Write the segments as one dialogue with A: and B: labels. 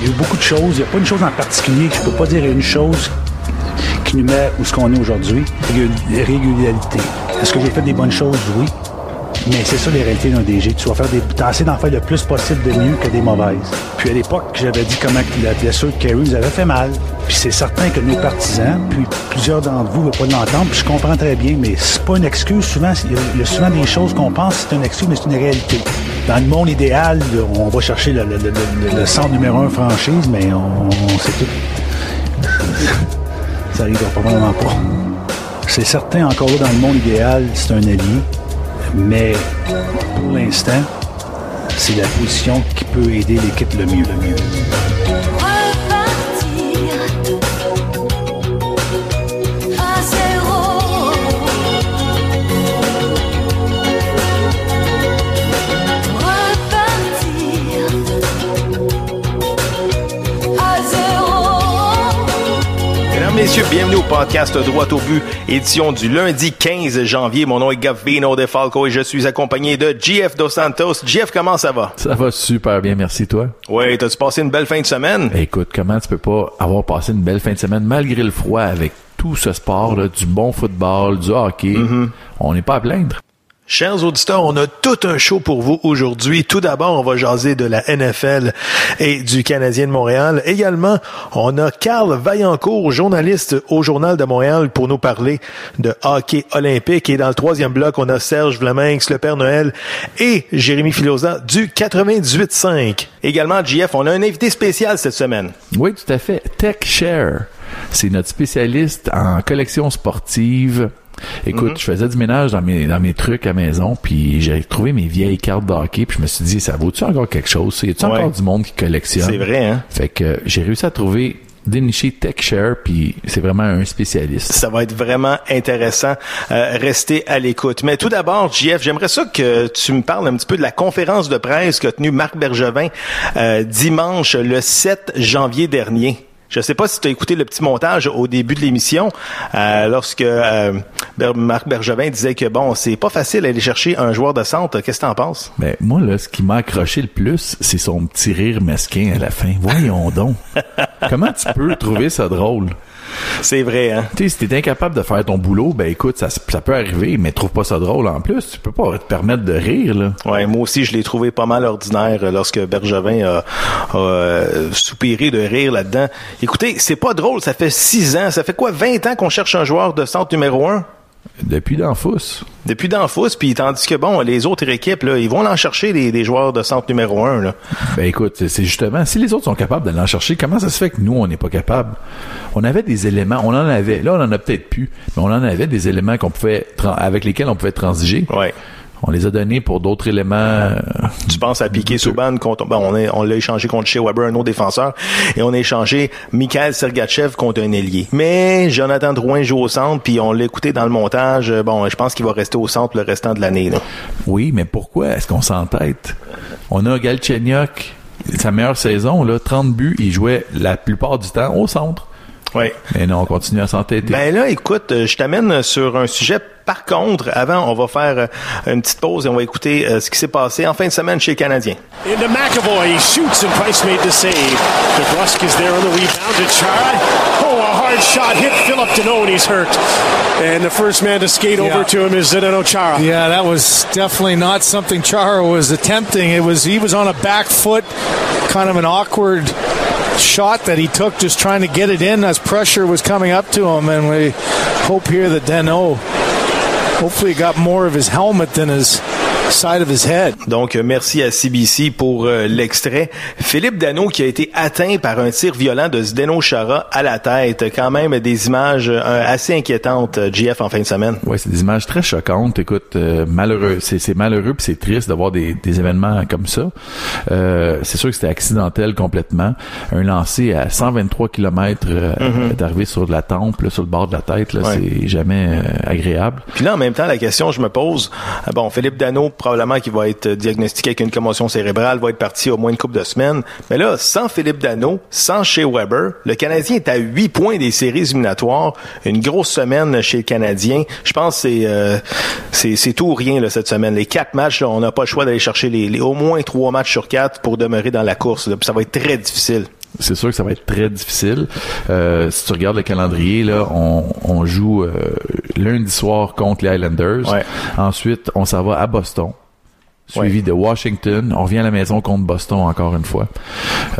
A: Il y a eu beaucoup de choses. Il n'y a pas une chose en particulier je peux pas dire une chose qui nous met où ce qu'on est aujourd'hui. Régul- Régularité. Est-ce que j'ai fait des bonnes choses? Oui. Mais c'est ça les réalités d'un DG. Tu vas faire des. D'en faire le plus possible de mieux que des mauvaises. Puis à l'époque, j'avais dit comment la blessure de Kerry avait fait mal. Puis c'est certain que nos partisans, puis plusieurs d'entre vous ne veulent pas l'entendre, puis je comprends très bien, mais c'est pas une excuse. Souvent, il y a- souvent des choses qu'on pense c'est une excuse, mais c'est une réalité. Dans le monde idéal, on va chercher le, le- le- le- le centre numéro un franchise, mais on, on sait tout. Ça arrivera probablement pas. C'est certain, encore là, dans le monde idéal, c'est un allié. Mais pour l'instant, c'est la position qui peut aider l'équipe le mieux. Le mieux.
B: Messieurs, bienvenue au podcast Droit au but, édition du lundi 15 janvier. Mon nom est Gavino De Falco et je suis accompagné de GF Dos Santos. GF, comment ça va?
C: Ça va super bien, merci toi.
B: Oui, t'as-tu passé une belle fin de semaine?
C: Écoute, comment tu peux pas avoir passé une belle fin de semaine malgré le froid avec tout ce sport, là, du bon football, du hockey? On n'est pas à plaindre.
B: Chers auditeurs, on a tout un show pour vous aujourd'hui. Tout d'abord, on va jaser de la NFL et du Canadien de Montréal. Également, on a Carl Vaillancourt, journaliste au Journal de Montréal, pour nous parler de hockey olympique. Et dans le troisième bloc, on a Serge Vlaminx, le Père Noël, et Jérémy Filosa du 98.5. Également, JF, on a un invité spécial cette semaine.
C: Oui, tout à fait. TechShare, c'est notre spécialiste en collection sportive. Écoute, je faisais du ménage dans mes dans mes trucs à maison, puis j'ai trouvé mes vieilles cartes de hockey, puis je me suis dit, ça vaut-tu encore quelque chose? Y a-tu
B: Ouais.
C: encore du monde qui collectionne?
B: C'est vrai, hein?
C: Fait que j'ai réussi à trouver dénicher TechShare, puis c'est vraiment un spécialiste.
B: Ça va être vraiment intéressant. Euh, restez à l'écoute. Mais tout d'abord, JF, j'aimerais ça que tu me parles un petit peu de la conférence de presse qu'a tenue Marc Bergevin euh, dimanche le 7 janvier dernier. Je sais pas si tu as écouté le petit montage au début de l'émission, euh, lorsque euh, Marc Bergevin disait que bon, c'est pas facile d'aller chercher un joueur de centre. Qu'est-ce que t'en penses?
C: Mais moi, là, ce qui m'a accroché le plus, c'est son petit rire mesquin à la fin. Voyons donc. Comment tu peux trouver ça drôle?
B: C'est vrai, hein?
C: Tu sais, si t'es incapable de faire ton boulot, ben écoute, ça, ça peut arriver, mais trouve pas ça drôle en plus. Tu peux pas te permettre de rire, là.
B: Ouais, moi aussi, je l'ai trouvé pas mal ordinaire euh, lorsque Bergevin a, a, euh, soupiré de rire là-dedans. Écoutez, c'est pas drôle, ça fait six ans, ça fait quoi, 20 ans qu'on cherche un joueur de centre numéro un?
C: Depuis d'enfous.
B: Depuis d'Anfous, puis tandis que bon, les autres équipes, là, ils vont en chercher des, des joueurs de centre numéro un. Là.
C: Ben écoute, c'est- justement, si les autres sont capables d'aller en chercher, comment ça se fait que nous, on n'est pas capable? On avait des éléments, on en avait, là, on en a peut-être plus, mais on en avait des éléments qu'on pouvait, avec lesquels on pouvait transiger.
B: Ouais.
C: On les a donnés pour d'autres éléments. euh,
B: Tu penses à Piqué Souban, contre, bon, on, est- on l'a échangé contre Shea Weber, un autre défenseur, et on a échangé Mikhail Sergachev contre un ailier. Mais Jonathan Drouin joue au centre, puis on l'a écouté dans le montage. Euh, Bon, je pense qu'il va rester au centre le restant de l'année. là.
C: Oui, mais pourquoi? Est-ce qu'on s'entête? On a Galchenyuk, sa meilleure saison, là, 30 buts, il jouait la plupart du temps au centre.
B: Ouais.
C: Mais non, on continue à s'entêter.
B: Ben là, écoute, euh, je t'amène sur un sujet. Par contre, avant, on va faire euh, une petite pause et on va écouter euh, ce qui s'est passé en fin de semaine chez les Canadiens.
D: Into McAvoy. He shoots and Price made the save. DeBrusque is there on the rebound to Chara. Oh, a hard shot hit Philip Deneau and he's hurt. And the first man to skate over
E: Yeah.
D: to him is Zdeno Chara.
E: Yeah, that was definitely not something Chara was attempting. It was he was on a back foot, kind of an awkward shot that he took, just trying to get it in as pressure was coming up to him. And we hope here that Deno hopefully got more of his helmet than his side of his head.
B: Donc, euh, merci à CBC pour euh, l'extrait. Philippe Dano qui a été atteint par un tir violent de Zdeno Chara à la tête. Quand même des images euh, assez inquiétantes, GF, en fin de semaine.
C: Ouais, c'est des images très choquantes. Écoute, euh, malheureux, c'est, malheureux puis c'est triste d'avoir des, des événements comme ça. Euh, c'est sûr que c'était accidentel complètement. Un lancé à 123 km est arrivé sur la tempe, là, sur le bord de la tête.
B: Ouais.
C: C'est jamais euh, agréable.
B: Puis là, en même temps, la question je me pose, euh, bon, Philippe Dano, probablement qui va être diagnostiqué avec une commotion cérébrale, va être parti au moins une couple de semaines. Mais là, sans Philippe Dano, sans Shea Weber, le Canadien est à 8 points des séries éliminatoires. Une grosse semaine chez le Canadien. Je pense que c'est euh, tout ou rien cette semaine. Les quatre matchs, on n'a pas le choix d'aller chercher les, les- au moins trois matchs sur quatre pour demeurer dans la course. là. Ça va être très difficile.
C: C'est sûr que ça va être très difficile. Euh, si tu regardes le calendrier, là, on, on joue euh, lundi soir contre les Islanders.
B: Ouais.
C: Ensuite, on s'en va à Boston. Suivi
B: Ouais.
C: de Washington. On revient à la maison contre Boston encore une fois.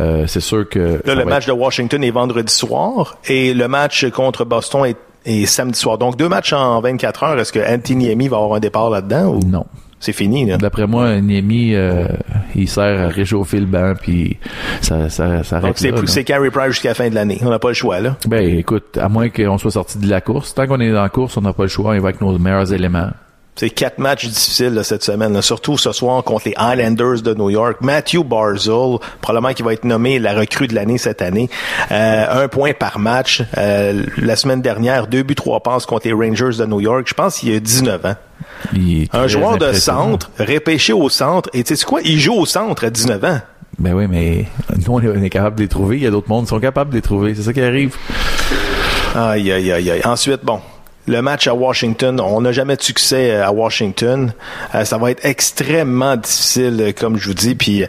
C: Euh, c'est sûr que...
B: Là, le match de Washington est vendredi soir et le match contre Boston est, est samedi soir. Donc, deux matchs en 24 heures. Est-ce que Anthony Amy va avoir un départ là-dedans ou?
C: Non.
B: C'est fini? Là?
C: D'après moi, Niemi, euh, il sert à réchauffer le banc, puis ça, ça, ça
B: Donc, c'est
C: là,
B: c'est Carey Price jusqu'à la fin de l'année. On n'a pas le choix, là.
C: Ben, écoute, à moins qu'on soit sorti de la course, tant qu'on est dans la course, on n'a pas le choix, on y va avec nos meilleurs éléments.
B: C'est quatre matchs difficiles là, cette semaine, là. surtout ce soir contre les Islanders de New York. Matthew Barzell, probablement qui va être nommé la recrue de l'année cette année. Euh, un point par match. Euh, la semaine dernière, deux buts, trois passes contre les Rangers de New York. Je pense qu'il a 19 ans. Un joueur de centre, repêché au centre. Et tu sais quoi? Il joue au centre à 19 ans.
C: Ben oui, mais nous, on est, on est capable de les trouver. Il y a d'autres mondes qui sont capables de les trouver. C'est ça qui arrive.
B: Aïe, aïe, aïe, aïe. Ensuite, bon. Le match à Washington, on n'a jamais de succès euh, à Washington. Euh, ça va être extrêmement difficile, euh, comme je vous dis. Puis,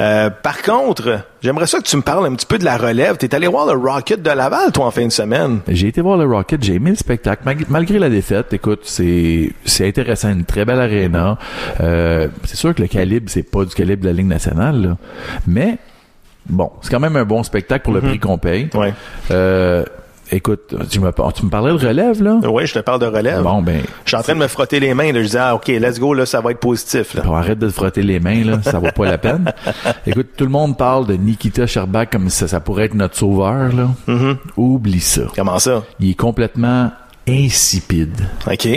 B: euh, par contre, j'aimerais ça que tu me parles un petit peu de la relève. T'es allé voir le Rocket de Laval, toi, en fin de semaine?
C: J'ai été voir le Rocket, j'ai aimé le spectacle. Malgré la défaite, écoute, c'est c'est intéressant, une très belle arena. Euh, c'est sûr que le calibre, c'est pas du calibre de la Ligue nationale, là. mais bon, c'est quand même un bon spectacle pour le prix qu'on paye.
B: Ouais.
C: Euh, écoute, tu me, tu me parlais de relève, là?
B: Oui, je te parle de relève.
C: Bon, ben,
B: Je suis en train de me frotter les mains. Là. Je disais, ah, OK, let's go, là, ça va être positif. Là.
C: Bon, arrête de te frotter les mains, là. Ça vaut pas la peine. Écoute, tout le monde parle de Nikita Sherbak comme si ça, ça pourrait être notre sauveur, là.
B: Mm-hmm.
C: Oublie ça.
B: Comment ça?
C: Il est complètement insipide.
B: OK.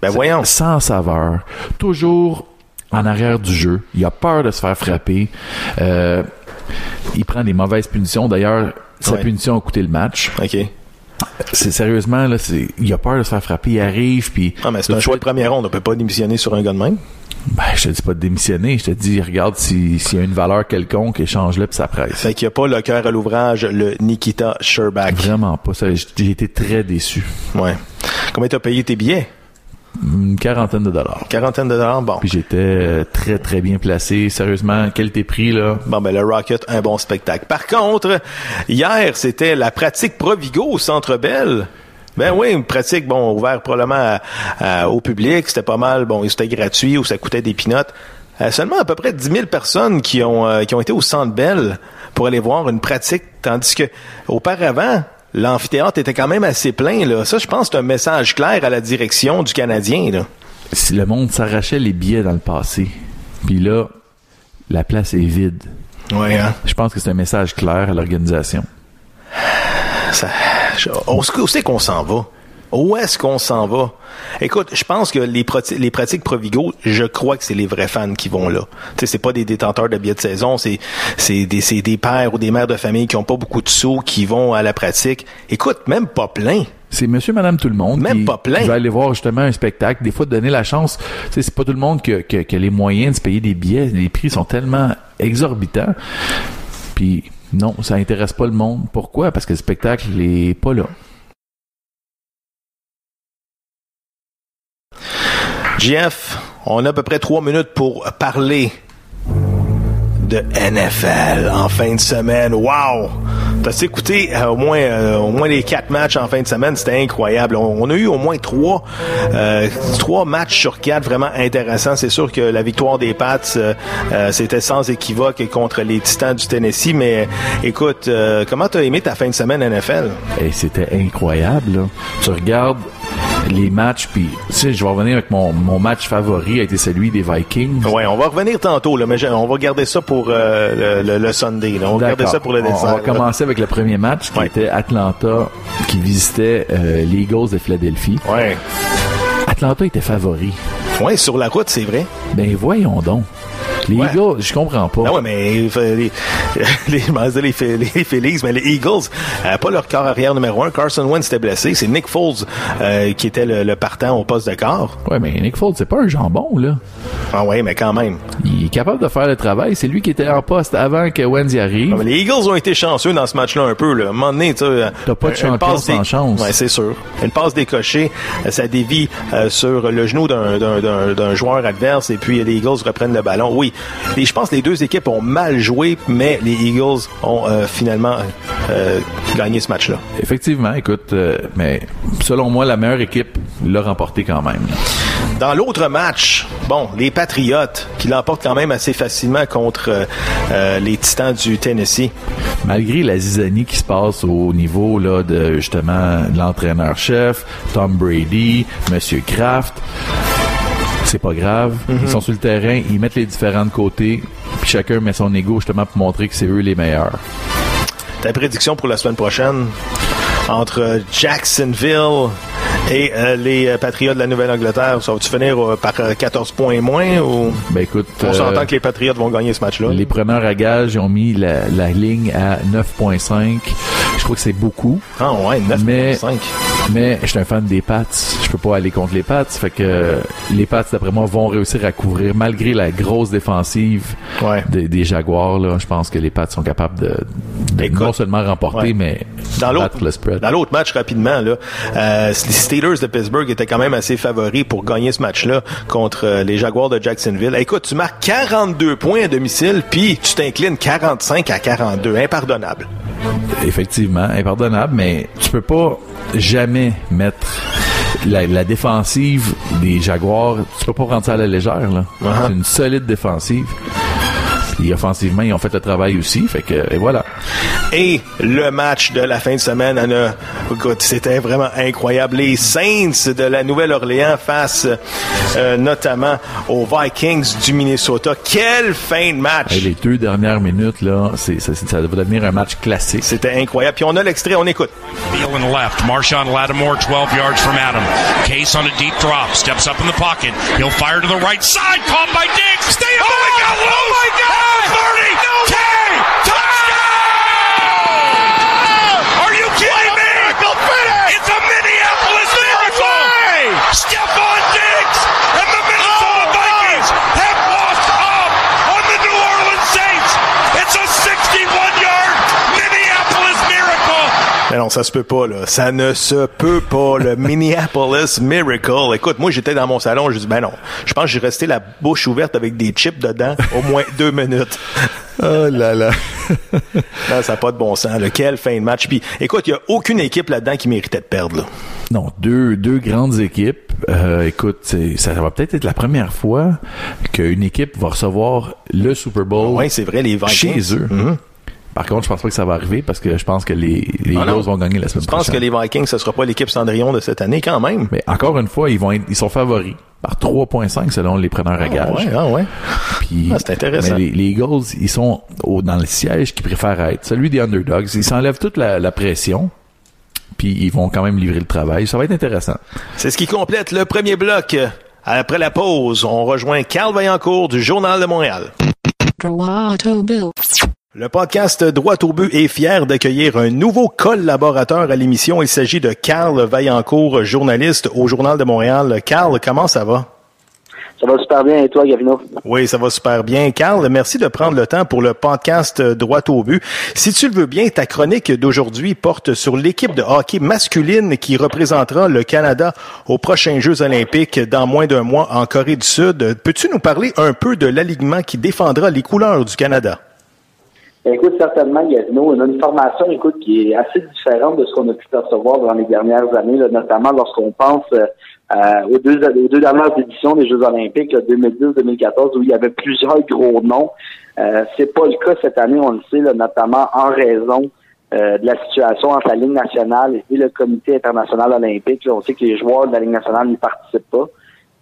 B: Ben voyons.
C: Sans saveur. Toujours en arrière du jeu. Il a peur de se faire frapper. Euh, il prend des mauvaises punitions. D'ailleurs, sa
B: Ouais.
C: punition a coûté le match.
B: OK.
C: C'est sérieusement, là, c'est, il a peur de se faire frapper. Il arrive, puis...
B: Ah, mais c'est un choix de première ronde. On peut pas démissionner sur un gars de même.
C: Ben, je te dis pas de démissionner. Je te dis, regarde si- s'il y a une valeur quelconque, échange-le puis ça presse.
B: Fait qu'il n'y a pas le cœur à l'ouvrage, le Nikita Sherbak.
C: Vraiment pas. Ça, j'ai été très déçu.
B: Ouais. Combien t'as payé tes billets?
C: Une quarantaine de dollars.
B: Quarantaine de dollars? Bon.
C: Puis j'étais euh, très, très bien placé. Sérieusement, qualité-prix, là?
B: Bon, ben, le Rocket, un bon spectacle. Par contre, hier, c'était la pratique Provigo au Centre Bell. Ben oui, une pratique, bon, ouverte probablement à- à- au public. C'était pas mal, bon, c'était gratuit ou ça coûtait des pinottes. Euh, seulement à peu près 10 000 personnes qui ont, euh, qui ont été au Centre Bell pour aller voir une pratique, tandis que auparavant, l'amphithéâtre était quand même assez plein. Là. Ça, je pense, c'est un message clair à la direction du Canadien. Là.
C: Si le monde s'arrachait les billets dans le passé, puis là, la place est vide.
B: Ouais, hein?
C: Je pense que c'est un message clair à l'organisation.
B: Ça, je- où c'est qu'on s'en va? Où est-ce qu'on s'en va? Écoute, je pense que les, les pratiques Provigo, je crois que c'est les vrais fans qui vont là. Tu sais, c'est pas des détenteurs de billets de saison, c'est, c'est des, des pères ou des mères de famille qui ont pas beaucoup de sous, qui vont à la pratique. Écoute, même pas plein.
C: C'est monsieur, madame, tout le monde
B: Même
C: qui,
B: pas plein.
C: qui va aller voir justement un spectacle. Des fois, de donner la chance. Tu sais, c'est pas tout le monde qui a, les moyens de se payer des billets. Les prix sont tellement exorbitants. Puis, non, ça intéresse pas le monde. Pourquoi? Parce que le spectacle est pas là.
B: Jeff, on a à peu près trois minutes pour parler de NFL en fin de semaine. Wow! T'as écouté euh, au moins euh, au moins les quatre matchs en fin de semaine, c'était incroyable. On, a eu au moins trois euh, trois matchs sur quatre vraiment intéressants. C'est sûr que la victoire des Pats c'était sans équivoque contre les Titans du Tennessee. Mais écoute, comment t'as aimé ta fin de semaine NFL
C: Et c'était incroyable. là. Tu regardes les matchs, puis tu sais, je vais revenir avec mon, mon match favori a été celui des Vikings.
B: Ouais, on va revenir tantôt, là, mais je- on va garder ça pour euh, le, le, le Sunday. Là. On va garder
C: D'accord.
B: ça pour le
C: On-
B: dessert.
C: On va commencer avec le premier match qui
B: Ouais.
C: était Atlanta qui visitait euh, les Eagles de Philadelphie.
B: Ouais.
C: Atlanta était favori.
B: ouais, sur la route, c'est vrai.
C: Ben voyons donc. Les
B: Ouais.
C: Eagles, je comprends pas.
B: Ah ouais, mais euh, les, les, les, les Phillies, mais les Eagles, euh, pas leur corps arrière numéro un. Carson Wentz était blessé. C'est Nick Foles euh, qui était le, le partant au poste de corps.
C: Ouais, mais Nick Foles, c'est pas un jambon, là.
B: Ah ouais, mais quand même.
C: Il est capable de faire le travail. C'est lui qui était en poste avant que Wendy arrive.
B: Non, mais les Eagles ont été chanceux dans ce match-là un peu. Là. À un moment donné, tu sais,
C: T'as pas de champion
B: passe
C: sans
B: des-
C: chance.
B: Ouais, c'est sûr. Une passe décochée, euh, ça dévie euh, sur le genou d'un joueur adverse et puis les Eagles reprennent le ballon. Oui, et je pense que les deux équipes ont mal joué, mais les Eagles ont euh, finalement euh, gagné ce match-là.
C: Effectivement, écoute, euh, mais selon moi, la meilleure équipe l'a remporté quand même.
B: Dans l'autre match, bon, les Patriotes qui l'emportent quand même assez facilement contre euh, euh, les Titans du Tennessee.
C: Malgré la zizanie qui se passe au niveau là de justement l'entraîneur-chef, Tom Brady, Monsieur Kraft, c'est pas grave. Ils sont sur le terrain, ils mettent les différents de côté, puis chacun met son ego justement pour montrer que c'est eux les meilleurs.
B: Ta prédiction pour la semaine prochaine entre Jacksonville et euh, les euh, Patriotes de la Nouvelle-Angleterre, ça va-tu finir euh, par euh, 14 points et moins ou?
C: Ben écoute,
B: on
C: euh,
B: s'entend que les Patriotes vont gagner ce match-là?
C: les preneurs à gage ont mis la, la ligne à 9.5. Je crois que c'est beaucoup.
B: Ah ouais, 9
C: Mais-
B: 5.
C: Mais je suis un fan des Pats. Je peux pas aller contre les Pats. Fait que les Pats, d'après moi, vont réussir à couvrir malgré la grosse défensive
B: Ouais.
C: des, des Jaguars. Là, je pense que les Pats sont capables de, de
B: Écoute,
C: non seulement remporter,
B: ouais.
C: mais
B: Dans l'autre,
C: battre le spread.
B: dans l'autre match, rapidement, là, euh, les Steelers de Pittsburgh étaient quand même assez favoris pour gagner ce match-là contre euh, les Jaguars de Jacksonville. Écoute, tu marques 42 points à domicile, puis tu t'inclines 45 à 42. Impardonnable.
C: Effectivement, impardonnable, mais tu peux pas jamais mettre la, la défensive des Jaguars. Tu peux pas prendre ça à la légère. là.
B: Uh-huh.
C: C'est une solide défensive. Et offensivement, ils ont fait le travail aussi. Fait que et voilà.
B: Et le match de la fin de semaine, Anna, écoute, c'était vraiment incroyable. Les Saints de la Nouvelle-Orléans face euh, notamment aux Vikings du Minnesota. Quelle fin de match!
C: Hey, les deux dernières minutes là, c'est ça, ça va devenir un match classique.
B: C'était incroyable. Puis on a l'extrait, on écoute.
F: Thielen left. Marshawn Lattimore 12 yards from Adam. Case on a deep drop. Steps up in the pocket. He'll fire to the right side. Caught by Diggs. Stay oh, he got loose. Oh, my God. 30. No. 10. Touchdown. Are you kidding me? It's a Minneapolis miracle. Stephon Diggs and the Minnesota Vikings have walked up on the New Orleans Saints. It's a 61-yard Minneapolis miracle.
B: Mais non, ça se peut pas, là. Ça ne se peut pas, le Minneapolis Miracle. Écoute, moi, j'étais dans mon salon, je dis, ben non. Je pense que j'ai resté la bouche ouverte avec des chips dedans au moins deux minutes.
C: Oh là là.
B: Non, ça n'a pas de bon sens. là. Quelle fin de match. Puis, écoute, il n'y a aucune équipe là-dedans qui méritait de perdre, là.
C: Non, deux, deux grandes équipes. Euh, écoute, ça va peut-être être la première fois qu'une équipe va recevoir le Super Bowl
B: Oui, c'est vrai, les Vikings.
C: chez eux.
B: Mhm.
C: Par contre, je pense pas que ça va arriver parce que je pense que les, les
B: Ah
C: vont gagner la semaine
B: Je pense
C: prochaine.
B: que les Vikings, ce sera pas l'équipe Cendrillon de cette année, quand même.
C: Mais encore une fois, ils vont être, ils sont favoris par 3.5 selon les preneurs à
B: Ah
C: gage.
B: ouais, ah ouais.
C: Puis,
B: Ah, c'est intéressant.
C: mais les, les Eagles, ils sont au- dans le siège qu'ils préfèrent être, celui des underdogs. Ils s'enlèvent toute la, la pression, puis ils vont quand même livrer le travail. Ça va être intéressant.
B: C'est ce qui complète le premier bloc. Après la pause, on rejoint Carl Vaillancourt du Journal de Montréal. Le podcast Droit au but est fier d'accueillir un nouveau collaborateur à l'émission. Il s'agit de Carl Vaillancourt, journaliste au Journal de Montréal. Carl, comment ça va?
G: Ça va super bien et toi, Gavino?
B: Oui, ça va super bien. Carl, merci de prendre le temps pour le podcast Droit au but. Si tu le veux bien, ta chronique d'aujourd'hui porte sur l'équipe de hockey masculine qui représentera le Canada aux prochains Jeux olympiques dans moins d'un mois en Corée du Sud. Peux-tu nous parler un peu de l'alignement qui défendra les couleurs du Canada?
G: Ben, Écoute, certainement, Gavino, on a une formation, écoute, qui est assez différente de ce qu'on a pu percevoir dans les dernières années, là, notamment lorsqu'on pense euh, euh, aux, deux, aux deux dernières éditions des Jeux olympiques, là, 2010-2014, où il y avait plusieurs gros noms. Euh, c'est pas le cas cette année, on le sait, là, notamment en raison euh, de la situation entre la Ligue nationale et le Comité international olympique. Là, on sait que les joueurs de la Ligue nationale n'y participent pas.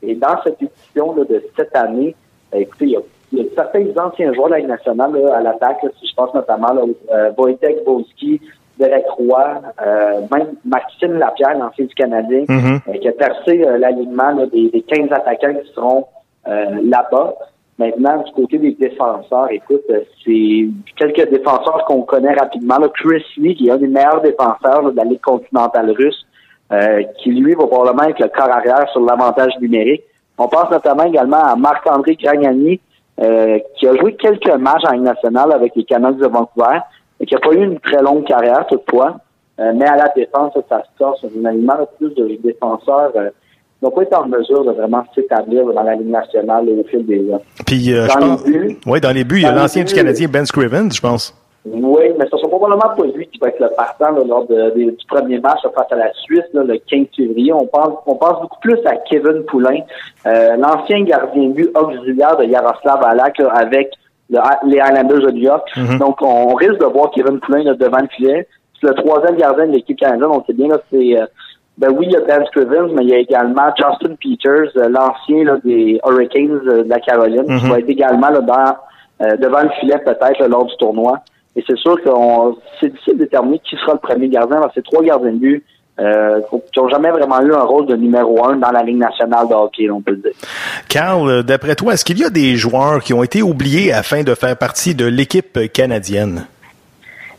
G: Et dans cette édition là, de cette année, euh, écoutez, il y, a, il y a certains anciens joueurs de la Ligue nationale là, à l'attaque, si je pense notamment là, euh, Wojtek Boski, Derek Roy, euh, même Maxime Lapierre, l'ancien du Canadien, euh, qui a percé euh, l'alignement des, des 15 attaquants qui seront euh, là-bas. Maintenant, du côté des défenseurs, écoute, c'est quelques défenseurs qu'on connaît rapidement. Là. Chris Lee, qui est un des meilleurs défenseurs là, de la Ligue continentale russe, euh, qui lui va probablement être le corps arrière sur l'avantage numérique. On pense notamment également à Marc-André Gragnani, euh, qui a joué quelques matchs en Ligue nationale avec les Canucks de Vancouver et qui n'a pas eu une très longue carrière toutefois. Euh, mais à la défense, ça se alignement là, plus de défenseurs euh, n'ont pas été en mesure de vraiment s'établir dans la Ligue nationale au fil des ans.
B: Puis, euh,
G: Dans
B: je
G: les
B: pense.
G: buts.
B: Oui, dans les buts, il y a l'ancien du. Canadien Ben Scrivens, je pense.
G: Oui, mais ce sera probablement pas lui qui va être le partant là, lors de- de- du premier match face à la Suisse là, le 15 février. On pense, on pense beaucoup plus à Kevin Poulain, euh, l'ancien gardien but auxiliaire de Yaroslav Alak là, avec le- les Highlanders de New York. Donc, on risque de voir Kevin Poulain là, devant le filet. C'est le troisième gardien de l'équipe canadienne. On sait bien, là, c'est... euh, ben oui, il y a Dan Scrivens, mais il y a également Justin Peters, euh, l'ancien des Hurricanes euh, de la Caroline, qui va être également là, dans, euh, devant le filet peut-être lors du tournoi. Et c'est sûr que c'est difficile de déterminer qui sera le premier gardien. parce que trois gardiens de but euh, qui n'ont jamais vraiment eu un rôle de numéro un dans la Ligue nationale de hockey, on peut le dire.
B: Carl, euh, d'après toi, est-ce qu'il y a des joueurs qui ont été oubliés afin de faire partie de l'équipe canadienne?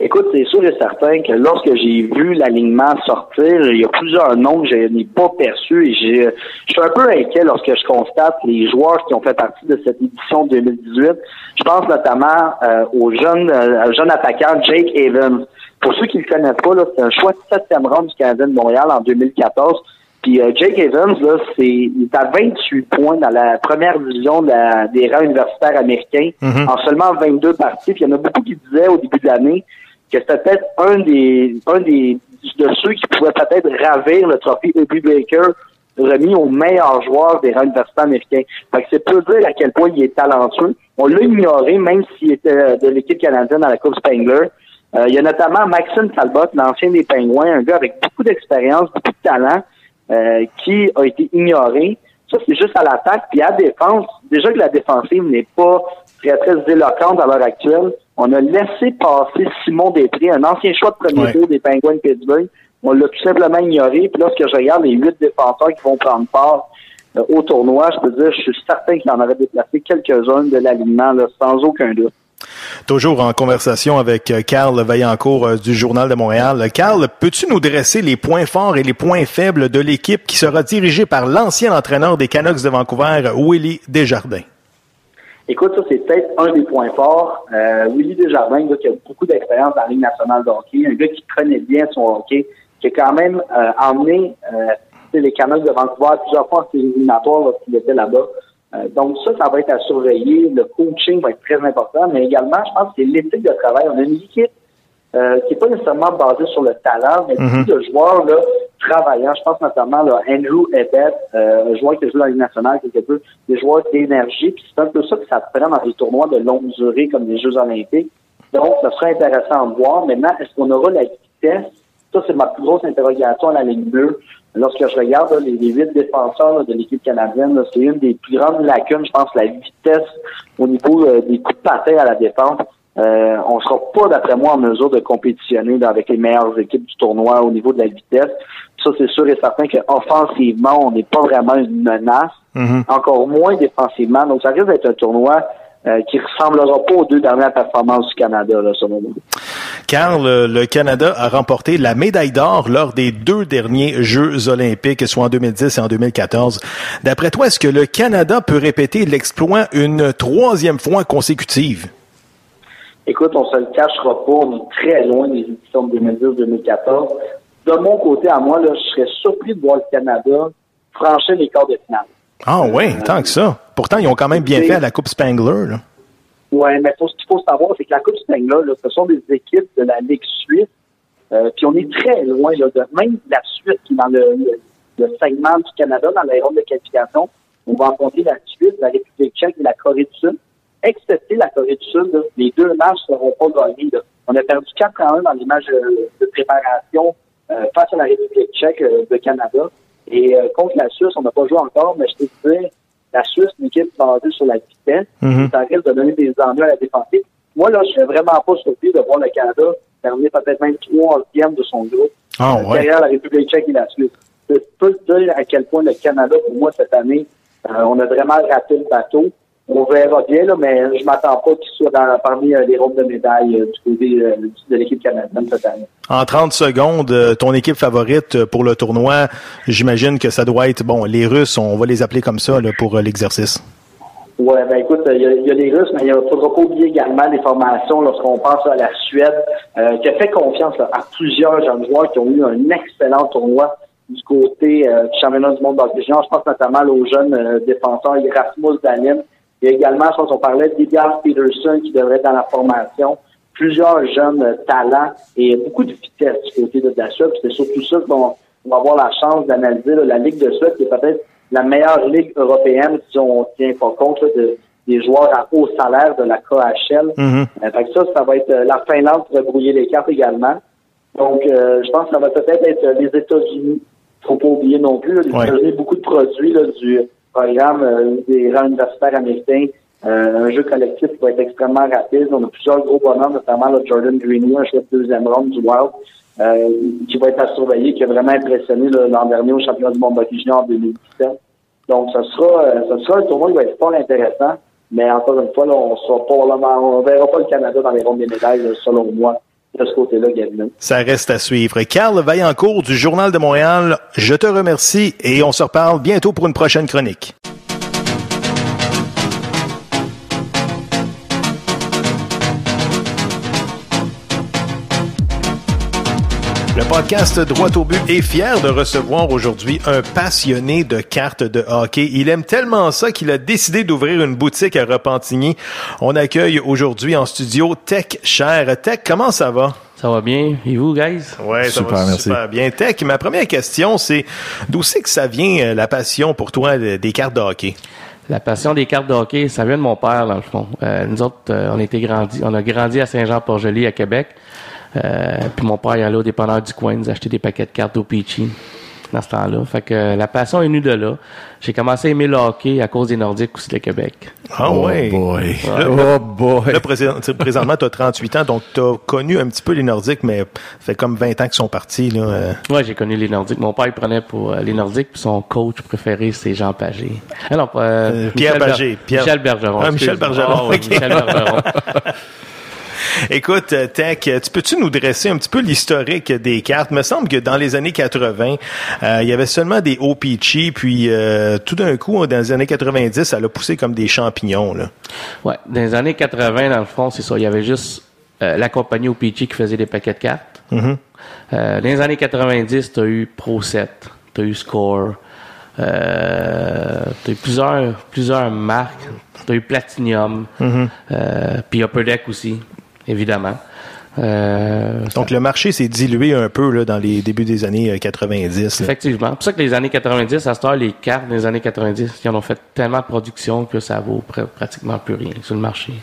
G: Écoute, c'est sûr et certain que lorsque j'ai vu l'alignement sortir, il y a plusieurs noms que je n'ai pas perçus et je suis un peu inquiet lorsque je constate les joueurs qui ont fait partie de cette édition 2018. Je pense notamment euh, au jeune, euh, jeune attaquant Jake Evans. Pour ceux qui ne le connaissent pas, c'est un choix de septième ronde du Canadien de Montréal en 2014. Puis euh, Jake Evans, là, c'est, il est à 28 points dans la première division de la- des rangs universitaires américains en seulement 22 parties. Puis il y en a beaucoup qui disaient au début de l'année que c'était peut-être un des un des de ceux qui pouvaient peut-être ravir le trophée Obi Baker remis au meilleur joueur des rangs universitaires américains. Fait que c'est peu dire à quel point il est talentueux. On l'a ignoré, même s'il était de l'équipe canadienne dans la Coupe Spengler. Euh, il y a notamment Maxime Talbot, l'ancien des Pingouins, un gars avec beaucoup d'expérience, beaucoup de talent, euh, qui a été ignoré. Ça, c'est juste à l'attaque. Puis à la défense, déjà que la défensive n'est pas très, très éloquente à l'heure actuelle, on a laissé passer Simon Després, un ancien choix de premier
B: Ouais.
G: tour des Penguins de Pittsburgh. On l'a tout simplement ignoré. Puis lorsque je regarde les huit défenseurs qui vont prendre part euh, au tournoi, je peux dire, je suis certain qu'il en aurait déplacé quelques-uns de l'alignement, sans aucun doute.
B: Toujours en conversation avec euh, Carl Vaillancourt euh, du Journal de Montréal. Carl, peux-tu nous dresser les points forts et les points faibles de l'équipe qui sera dirigée par l'ancien entraîneur des Canucks de Vancouver, Willie Desjardins?
G: Écoute, ça, c'est peut-être un des points forts. Euh, Willy Desjardins, un qui a beaucoup d'expérience dans la Ligue nationale de hockey, un gars qui connaît bien son hockey, qui a quand même emmené les Canucks de Vancouver plusieurs fois en séries éliminatoires lorsqu'il était là-bas. Euh, donc ça, ça va être à surveiller. Le coaching va être très important, mais également, je pense que c'est l'éthique de travail. On a une équipe euh, qui n'est pas nécessairement basée sur le talent, mais beaucoup de joueurs là, travaillant. Je pense notamment là, Andrew Ebbett, euh, un joueur qui a joué dans la Ligue nationale quelque peu, des joueurs d'énergie. Puis c'est un peu ça que ça prend dans des tournois de longue durée comme les Jeux olympiques. Donc, ça sera intéressant de voir. Maintenant, est-ce qu'on aura la vitesse? Ça, c'est ma plus grosse interrogation à la ligne bleue. Lorsque je regarde là, les, les huit défenseurs là, de l'équipe canadienne, là, c'est une des plus grandes lacunes, je pense, la vitesse au niveau euh, des coups de patin à la défense. Euh, on sera pas, d'après moi, en mesure de compétitionner là, avec les meilleures équipes du tournoi au niveau de la vitesse. Ça, c'est sûr et certain qu'offensivement, on n'est pas vraiment une menace, encore moins défensivement. Donc, ça risque d'être un tournoi euh, qui ressemblera pas aux deux dernières performances du Canada, là, selon moi.
B: Carl, euh, le Canada a remporté la médaille d'or lors des deux derniers Jeux olympiques, soit en 2010 et en 2014. D'après toi, est-ce que le Canada peut répéter l'exploit une troisième fois consécutive?
G: Écoute, on se le cachera pas, on est très loin des éditions de 2010-2014. De mon côté, à moi, là, je serais surpris de voir le Canada franchir les quarts de finale.
B: Ah oui, tant que ça. Pourtant, ils ont quand même bien fait à la Coupe Spangler.
G: Ouais, mais ce qu'il faut savoir, c'est que la Coupe Spengler, là, ce sont des équipes de la Ligue suisse. Euh, puis on est très loin de même la Suisse qui est dans le, segment du Canada, dans les rondes de qualification. On va rencontrer la Suisse, la République tchèque et la Corée du Sud. Excepté la Corée du Sud, les deux matchs ne seront pas gagnés. On a perdu 4 à 1 dans les matchs de, de préparation euh, face à la République tchèque euh, de Canada. Et euh, contre la Suisse, on n'a pas joué encore, mais je te disais, la Suisse, une équipe basée sur la vitesse,
B: Mhm.
G: ça risque de donner des ennuis à la défensive. Moi, là, je serais vraiment pas surpris de voir le Canada terminer peut-être même troisième de son groupe
B: Ah,
G: euh,
B: ouais.
G: derrière la République tchèque et la Suisse. Je peux te dire à quel point le Canada, pour moi, cette année, euh, on a vraiment raté le bateau. On verra bien, là, mais je m'attends pas qu'il soit dans- parmi euh, les rondes de médailles euh, du côté euh, de l'équipe canadienne cette année.
B: En 30 secondes, ton équipe favorite pour le tournoi, j'imagine que ça doit être, bon, les Russes, on va les appeler comme ça là, pour l'exercice.
G: Ouais, ben écoute, il y, a- il y a les Russes, mais il ne faudra pas oublier également les formations lorsqu'on pense à la Suède, qui a fait confiance là, à plusieurs jeunes joueurs qui ont eu un excellent tournoi du côté du championnat du monde junior. Je pense notamment là, au jeune euh, défenseur Erasmus Danin. Il y a également, je pense qu'on parlait d'Edgar Peterson qui devrait être dans la formation. Plusieurs jeunes talents et beaucoup de vitesse du côté de la Suède. C'est surtout ça qu'on on va avoir la chance d'analyser la Ligue de Suède, qui est peut-être la meilleure ligue européenne si on tient pas compte là, de, des joueurs à haut salaire de la KHL.
B: Mhm.
G: Euh, fait que ça, ça va être euh, la Finlande pour brouiller les cartes également. Donc, euh, je pense que ça va peut-être être euh, les États-Unis. Faut pas oublier non plus. là, les
B: Ouais.
G: États-Unis, beaucoup de produits là, du programme euh, des rangs universitaires américains. Euh, un jeu collectif qui va être extrêmement rapide. On a plusieurs gros bonhommes, notamment là, Jordan Greenwood, un de deuxième ronde du Wild, euh, qui va être à surveiller, qui a vraiment impressionné l'an dernier au championnat du monde hockey junior en 2017. Donc, ce sera, ce sera un tournoi qui va être fort intéressant. Mais encore une fois, là, on on verra pas le Canada dans les rondes des médailles, selon moi,
B: Ça reste à suivre. Carl Vaillancourt du Journal de Montréal, je te remercie et on se reparle bientôt pour une prochaine chronique. Le podcast Droit au but est fier de recevoir aujourd'hui un passionné de cartes de hockey. Il aime tellement ça qu'il a décidé d'ouvrir une boutique à Repentigny. On accueille aujourd'hui en studio Tech Cher. Tech, comment ça va?
H: Ça va bien. Et vous, guys?
B: Ouais, ça
C: Super,
B: va
C: merci.
B: super bien. Tech, ma première question, c'est d'où c'est que ça vient euh, la passion pour toi de- des cartes de hockey?
H: La passion des cartes de hockey, ça vient de mon père, dans le fond. Euh, nous autres, euh, on, était grandi, on a grandi à Saint-Jean-Port-Joli, à Québec. Euh, puis mon père, il allait au dépanneur du coin, nous acheter des paquets de cartes au Peachy dans ce temps-là. Fait que euh, la passion est venue de là. J'ai commencé à aimer le hockey à cause des Nordiques aussi de Québec.
B: Ah
C: oh
B: ouais.
C: boy.
B: Là,
C: Oh boy.
B: Là, présentement, tu as 38 ans, donc tu as connu un petit peu les Nordiques, mais ça fait comme 20 ans qu'ils sont partis. Là, euh.
H: Ouais, j'ai connu les Nordiques. Mon père, il prenait pour euh, les Nordiques, puis son coach préféré, c'est Jean Pagé. Ah non, pas, euh,
B: Euh, Pierre
H: Michel Ber-
B: Pagé. Pierre-
H: Michel Bergeron.
B: Ah, Michel. Bergeron,
H: Ah, oui,
B: ok.
H: Michel Bergeron.
B: Écoute, euh, Tech, euh, tu peux-tu nous dresser un petit peu l'historique des cartes? Il me semble que dans les années 80, euh, il y avait seulement des OPG, puis euh, tout d'un coup, dans les années 90, ça l'a poussé comme des champignons. Là.
H: Ouais, dans les années 80, dans le fond, c'est ça. Il y avait juste euh, la compagnie OPG qui faisait des paquets de cartes.
B: Mhm.
H: Euh, dans les années 90, tu as eu Pro 7, tu as eu Score, euh, tu as eu plusieurs, plusieurs marques, tu as eu Platinum,
B: Mhm.
H: euh, puis Upper Deck aussi, évidemment. Euh,
B: Donc le marché s'est dilué un peu là, dans les débuts des années euh, 90. là.
H: Effectivement. C'est pour ça que les années 90, à cette heure, les cartes des années 90, ils en ont fait tellement de production que ça vaut pr- pratiquement plus rien sur le marché.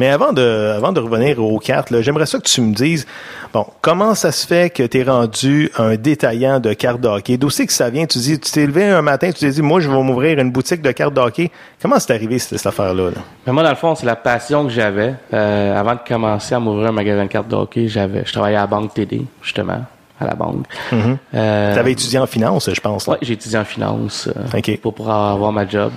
B: Mais avant de, avant de revenir aux cartes, j'aimerais ça que tu me dises, bon, comment ça se fait que tu es rendu un détaillant de cartes de hockey? D'où c'est que ça vient? Tu dis, tu t'es levé un matin, tu t'es dit, moi, je vais m'ouvrir une boutique de cartes de hockey. Comment c'est arrivé, cette, affaire-là? là?
H: Mais moi, dans le fond, c'est la passion que j'avais. Euh, avant de commencer à m'ouvrir un magasin de cartes de hockey, j'avais, je travaillais à la banque TD, justement, à la banque.
B: Mhm.
H: Euh,
B: Tu avais étudié en finance, je pense.
H: Ouais, j'ai étudié en finance euh, pour pouvoir avoir ma job.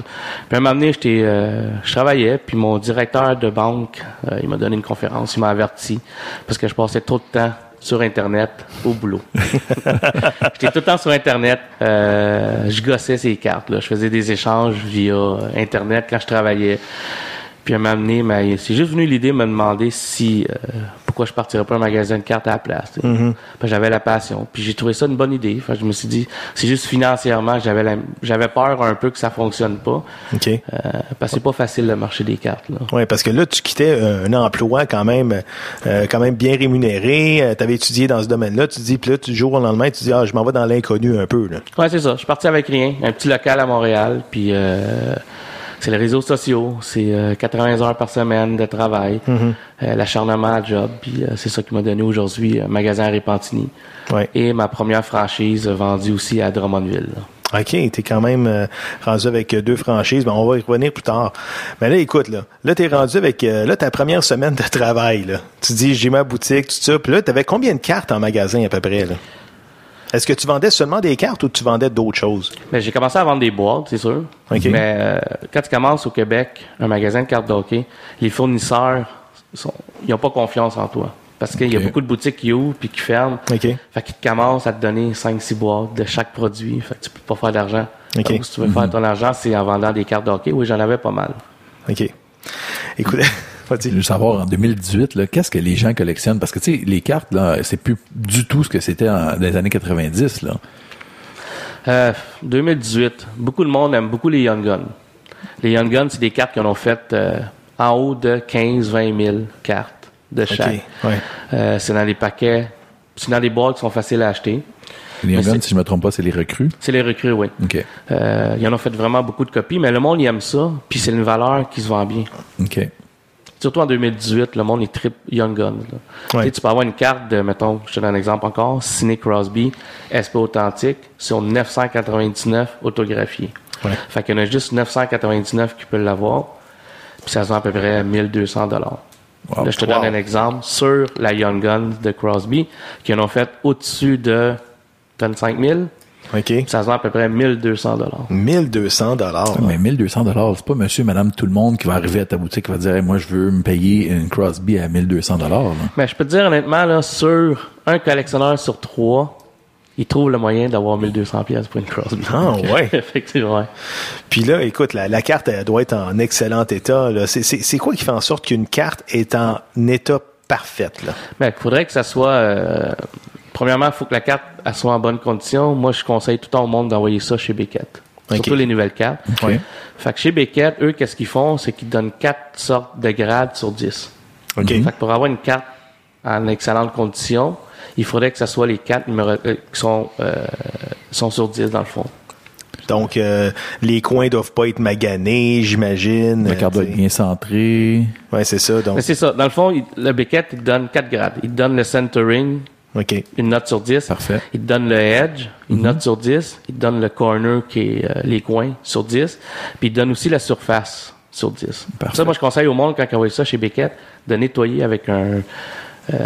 H: Puis à un moment donné, j'étais, euh, je travaillais, puis mon directeur de banque, il m'a donné une conférence, il m'a averti parce que je passais trop de temps sur Internet au boulot. j'étais tout le temps sur Internet, je gossais ces cartes, là. je faisais des échanges via Internet quand je travaillais. Puis à un moment donné, c'est juste venu l'idée de me demander si pourquoi je partirais pas un magasin de cartes à la place. tu.
B: Mhm.
H: Puis j'avais la passion. Puis j'ai trouvé ça une bonne idée. Fait je me suis dit, c'est juste financièrement que j'avais peur un peu que ça fonctionne pas.
B: OK.
H: Euh, parce que c'est pas facile le marché des cartes. Là.
B: Oui, parce que là, tu quittais euh, un emploi quand même, euh, quand même bien rémunéré. tu avais étudié dans ce domaine-là. Tu te dis, puis là, du jour au lendemain, tu te dis, ah, je m'en vais dans l'inconnu un peu. Là.
H: Ouais, c'est ça. Je suis parti avec rien. Un petit local à Montréal. Puis euh, C'est les réseaux sociaux, c'est euh, 80 heures par semaine de travail,
B: Mhm.
H: euh, l'acharnement à la job, puis euh, c'est ça qui m'a donné aujourd'hui un magasin à Répantini
B: Ouais.
H: et ma première franchise vendue aussi à Drummondville. là.
B: OK, t'es quand même euh, rendu avec euh, deux franchises, mais on va y revenir plus tard. Mais là, écoute, là, là t'es rendu avec euh, là ta première semaine de travail. Là. Tu dis j'ai ma boutique, tout ça. Puis là, t'avais combien de cartes en magasin à peu près? Là? Est-ce que tu vendais seulement des cartes ou tu vendais d'autres choses?
H: Ben, j'ai commencé à vendre des boîtes, c'est sûr. Mais euh, quand tu commences au Québec, un magasin de cartes de hockey, les fournisseurs, sont, ils n'ont pas confiance en toi. Parce qu'il y a beaucoup de boutiques qui ouvrent puis qui ferment.
B: OK.
H: Fait qu'ils commencent à te donner 5-6 boîtes de chaque produit. Fait que tu peux pas faire d'argent. Donc, si tu veux faire ton argent, c'est en vendant des cartes de hockey. Oui, j'en avais pas mal.
B: OK. Écoute.
C: Je veux savoir, en 2018, là, qu'est-ce que les gens collectionnent? Parce que, tu sais, les cartes, là, c'est plus du tout ce que c'était dans les années 90, là.
H: Euh, 2018, beaucoup de monde aime beaucoup les Young Guns. Les Young Guns, c'est des cartes qu'on a faites euh, en haut de 15-20 000 cartes de chaque.
B: Ouais.
H: Euh, c'est dans des paquets, c'est dans des boîtes qui sont faciles à acheter.
C: Les Young Guns, si je me trompe pas, c'est les recrues?
H: C'est les recrues, oui.
C: OK.
H: Euh, ils en ont fait vraiment beaucoup de copies, mais le monde il aime ça, puis c'est une valeur qui se vend bien.
C: OK.
H: Surtout en 2018, le monde est trip Young Guns. Tu sais, Tu peux avoir une carte de, mettons, je te donne un exemple encore, Sidney Crosby, SP authentique, sur 999 autographiés.
B: Ouais.
H: Fait qu'il y en a juste 999 qui peuvent l'avoir, puis ça se vend à peu près 1200 dollars.
C: Wow.
H: Là, je te
B: Wow.
H: donne un exemple sur la Young Guns de Crosby, qui en ont fait au-dessus de 25 000, Ça se vend à peu près 1200 dollars.
B: 1200 dollars.
C: Mais 1200 dollars, c'est pas monsieur, madame, tout le monde qui va arriver à ta boutique qui va dire, Hey, moi, je veux me payer une Crosby à 1200 dollars,
H: Mais je peux te dire honnêtement, là, sur un collectionneur sur trois, il trouve le moyen d'avoir 1200 pièces pour une Crosby.
B: Ah, ouais.
H: Effectivement.
B: Puis là, écoute, la, la carte elle doit être en excellent état. là. C'est- C'est c'est quoi qui fait en sorte qu'une carte est en état parfaite? Là?
H: Mais il faudrait que ça soit... euh, premièrement, il faut que la carte elle soit en bonne condition. Moi, je conseille tout au monde d'envoyer ça chez Beckett. Surtout les nouvelles cartes. Fait que chez Beckett, eux, qu'est-ce qu'ils font? C'est qu'ils donnent quatre sortes de grades sur 10.
B: OK.
H: Fait que pour avoir une carte en excellente condition, il faudrait que ce soit les quatre numéros euh, qui sont, euh, sont sur 10 dans le fond.
B: Donc, euh, les coins doivent pas être maganés, j'imagine.
C: La carte doit être bien centrée.
B: Ouais, c'est ça. Donc,
H: c'est ça. Dans le fond, il- le Beckett, il te donne quatre grades. Il te donne le centering,
B: OK.
H: une note sur 10.
C: Parfait.
H: Il te donne le edge, une note sur 10. Il te donne le corner, qui est euh, les coins, sur 10. Puis il te donne aussi la surface sur 10.
C: Parfait.
H: Ça, moi, je conseille au monde, quand ils envoient ça chez Beckett, de nettoyer avec un... euh,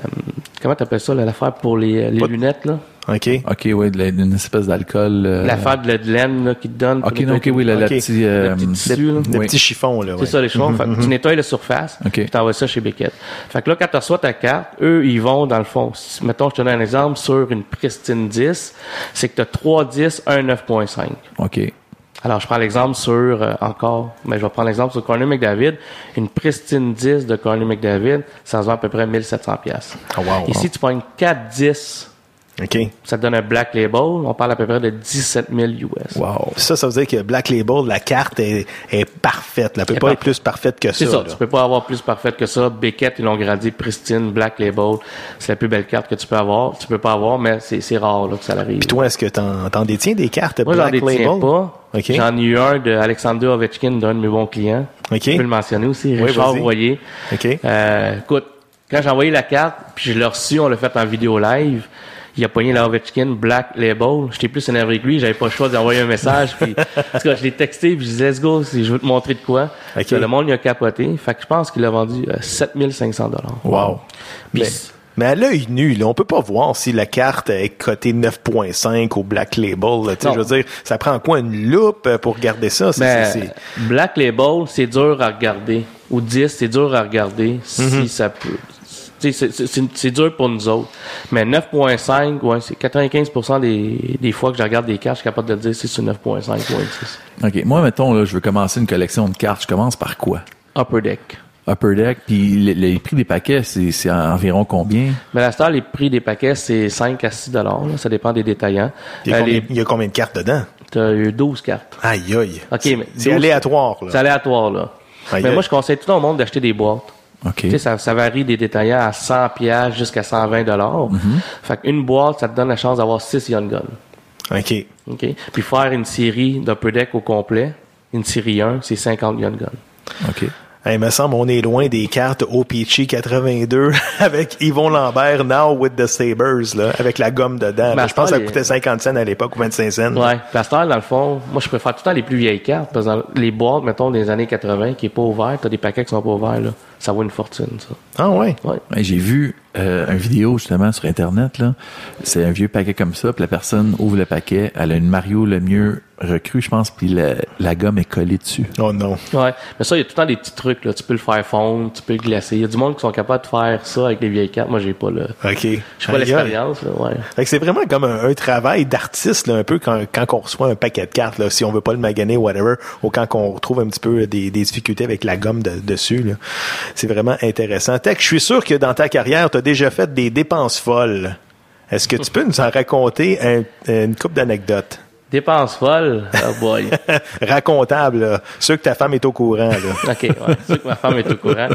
H: comment t'appelles ça, là, l'affaire pour les, les
B: Pas-
H: lunettes, là?
B: OK.
C: OK, de la- d'une espèce d'alcool. euh,
H: L'affaire de la de laine, là, qui te donne. pour
C: OK, non, OK,
H: nettoyer-
C: oui, la, la
B: OK.
C: petite, euh,
H: Le petit tissu, là.
B: Le
C: oui.
B: petit chiffon, là.
H: C'est
B: ouais.
H: ça, les chevaux. Fait que Tu nettoies la surface,
C: OK.
H: puis tu envoies ça chez Beckett. Fait que là, quand tu reçois ta carte, eux, ils vont dans le fond. Si- mettons, je te donne un exemple, sur une pristine 10, c'est que tu as 3 10, 1 9.5.
C: OK.
H: Alors, je prends l'exemple sur, euh, encore, mais je vais prendre l'exemple sur Corner McDavid. Une pristine 10 de Corner McDavid, ça se vend à peu près 1700 pièces.
B: Oh, wow.
H: Ici, tu prends une 4 10,
B: OK.
H: ça te donne un Black Label, on parle à peu près de 17 000 US.
C: Wow.
B: Ça, ça veut dire que Black Label, la carte est, est parfaite. Elle peut
H: Elle est
B: pas être plus parfaite que ça.
H: C'est ça,
B: là.
H: tu peux pas avoir plus parfaite que ça. Beckett, ils l'ont gradé pristine, Black Label. C'est la plus belle carte que tu peux avoir. Tu peux pas avoir, mais c'est rare là, que ça arrive.
B: Puis toi, est-ce que t'en t'en détiens des cartes
H: Moi, j'en
B: Black
H: détiens
B: Label?
H: pas.
B: OK.
H: J'en ai eu un de Alexander Ovechkin, d'un de mes bons clients.
B: OK.
H: Je peux le mentionner aussi,
B: Oui,
H: Richard. Royer.
B: OK.
H: Euh, écoute, quand j'ai envoyé la carte, puis je l'ai reçu, on l'a fait en vidéo live. Il a pogné la Ovechkin Black Label. J'étais plus énervé avec lui. J'avais pas le choix d'envoyer un message. Puis, en tout cas, je l'ai texté. Puis je disais, let's go, si je veux te montrer de quoi. Le monde, il a capoté. Fait que je pense qu'il a vendu euh, 7500 dollars.
B: Wow.
H: Puis,
B: Mais, mais à l'œil nu, là, on peut pas voir si la carte est cotée 9.5 au Black Label. là. Tu sais,
H: Non.
B: Je veux dire, ça prend quoi une loupe euh, pour regarder ça?
H: Ben, Black Label, c'est dur à regarder. Ou 10, c'est dur à regarder si
B: Mhm.
H: ça peut. C'est dur pour nous autres. Mais 9.5, ouais, c'est 95% des, des fois que je regarde des cartes, je suis capable de dire si c'est 9.5 ou un 10.
C: OK. Moi, mettons, là, je veux commencer une collection de cartes. Je commence par quoi?
H: Upper Deck.
C: Upper Deck, puis les, les prix des paquets, c'est environ combien?
H: Mais à la star, les prix des paquets, c'est 5 à 6 dollars. Ça dépend des détaillants.
B: il, y a
H: Euh,
B: combien,
H: les-
B: il y a combien de cartes dedans?
H: T'as eu 12 cartes.
B: Aïe, aïe.
H: OK,
B: C'est-
H: mais
B: C'est
H: 12
B: aléatoire. Là.
H: C'est aléatoire, là.
B: Aïe,
H: mais
B: aïe.
H: moi, je conseille tout le monde d'acheter des boîtes.
C: OK.
H: Tu sais, ça, ça varie des détaillants à 100 pièces jusqu'à 120 dollars.
B: Mm-hmm.
H: Fait qu'une boîte, ça te donne la chance d'avoir 6 Young Guns.
B: OK.
H: OK? Puis faire une série d'Upper Deck au complet, Une série 1, c'est 50 Young Guns.
C: OK.
B: Hey, il me semble on est loin des cartes OPC 82 avec Yvon Lambert Now with the Sabers là, avec la gomme dedans.
H: Ben,
B: je pense que ça coûtait 50 cents à l'époque ou 25 cents.
H: Ouais. Heure, dans le fond, moi, je préfère tout le temps les plus vieilles cartes. Parce que dans les boîtes, mettons, des années 80, qui est pas ouvert, t'as des paquets qui sont pas ouverts, là. Ça vaut une fortune, ça.
B: Ah ouais?
H: Ouais.
C: Ouais, J'ai vu euh, une vidéo justement sur Internet. là. C'est un vieux paquet comme ça, puis la personne ouvre le paquet, elle a une Mario le mieux recrue, je pense, puis la, la gomme est collée dessus.
B: Oh non.
H: Ouais. Mais ça, il y a tout le temps des petits trucs, là. Tu peux le faire fondre, tu peux le glacer. Il y a du monde qui sont capables de faire ça avec les vieilles cartes. Moi, j'ai pas le,
B: OK.
H: j'ai pas l'expérience. Ouais.
B: Fait que c'est vraiment comme un, un travail d'artiste, là, un peu quand, quand on reçoit un paquet de cartes, là, si on veut pas le maganer, whatever, ou quand on retrouve un petit peu des, des difficultés avec la gomme de- dessus. là. C'est vraiment intéressant. Tech, je suis sûr que dans ta carrière, tu as déjà fait des dépenses folles. Est-ce que tu peux nous en raconter un- une coupe d'anecdotes?
H: Dépenses folles? Oh boy.
B: Racontables, là. Sûr que ta femme est au courant. Là.
H: OK, ouais, sûr que ma femme est au courant.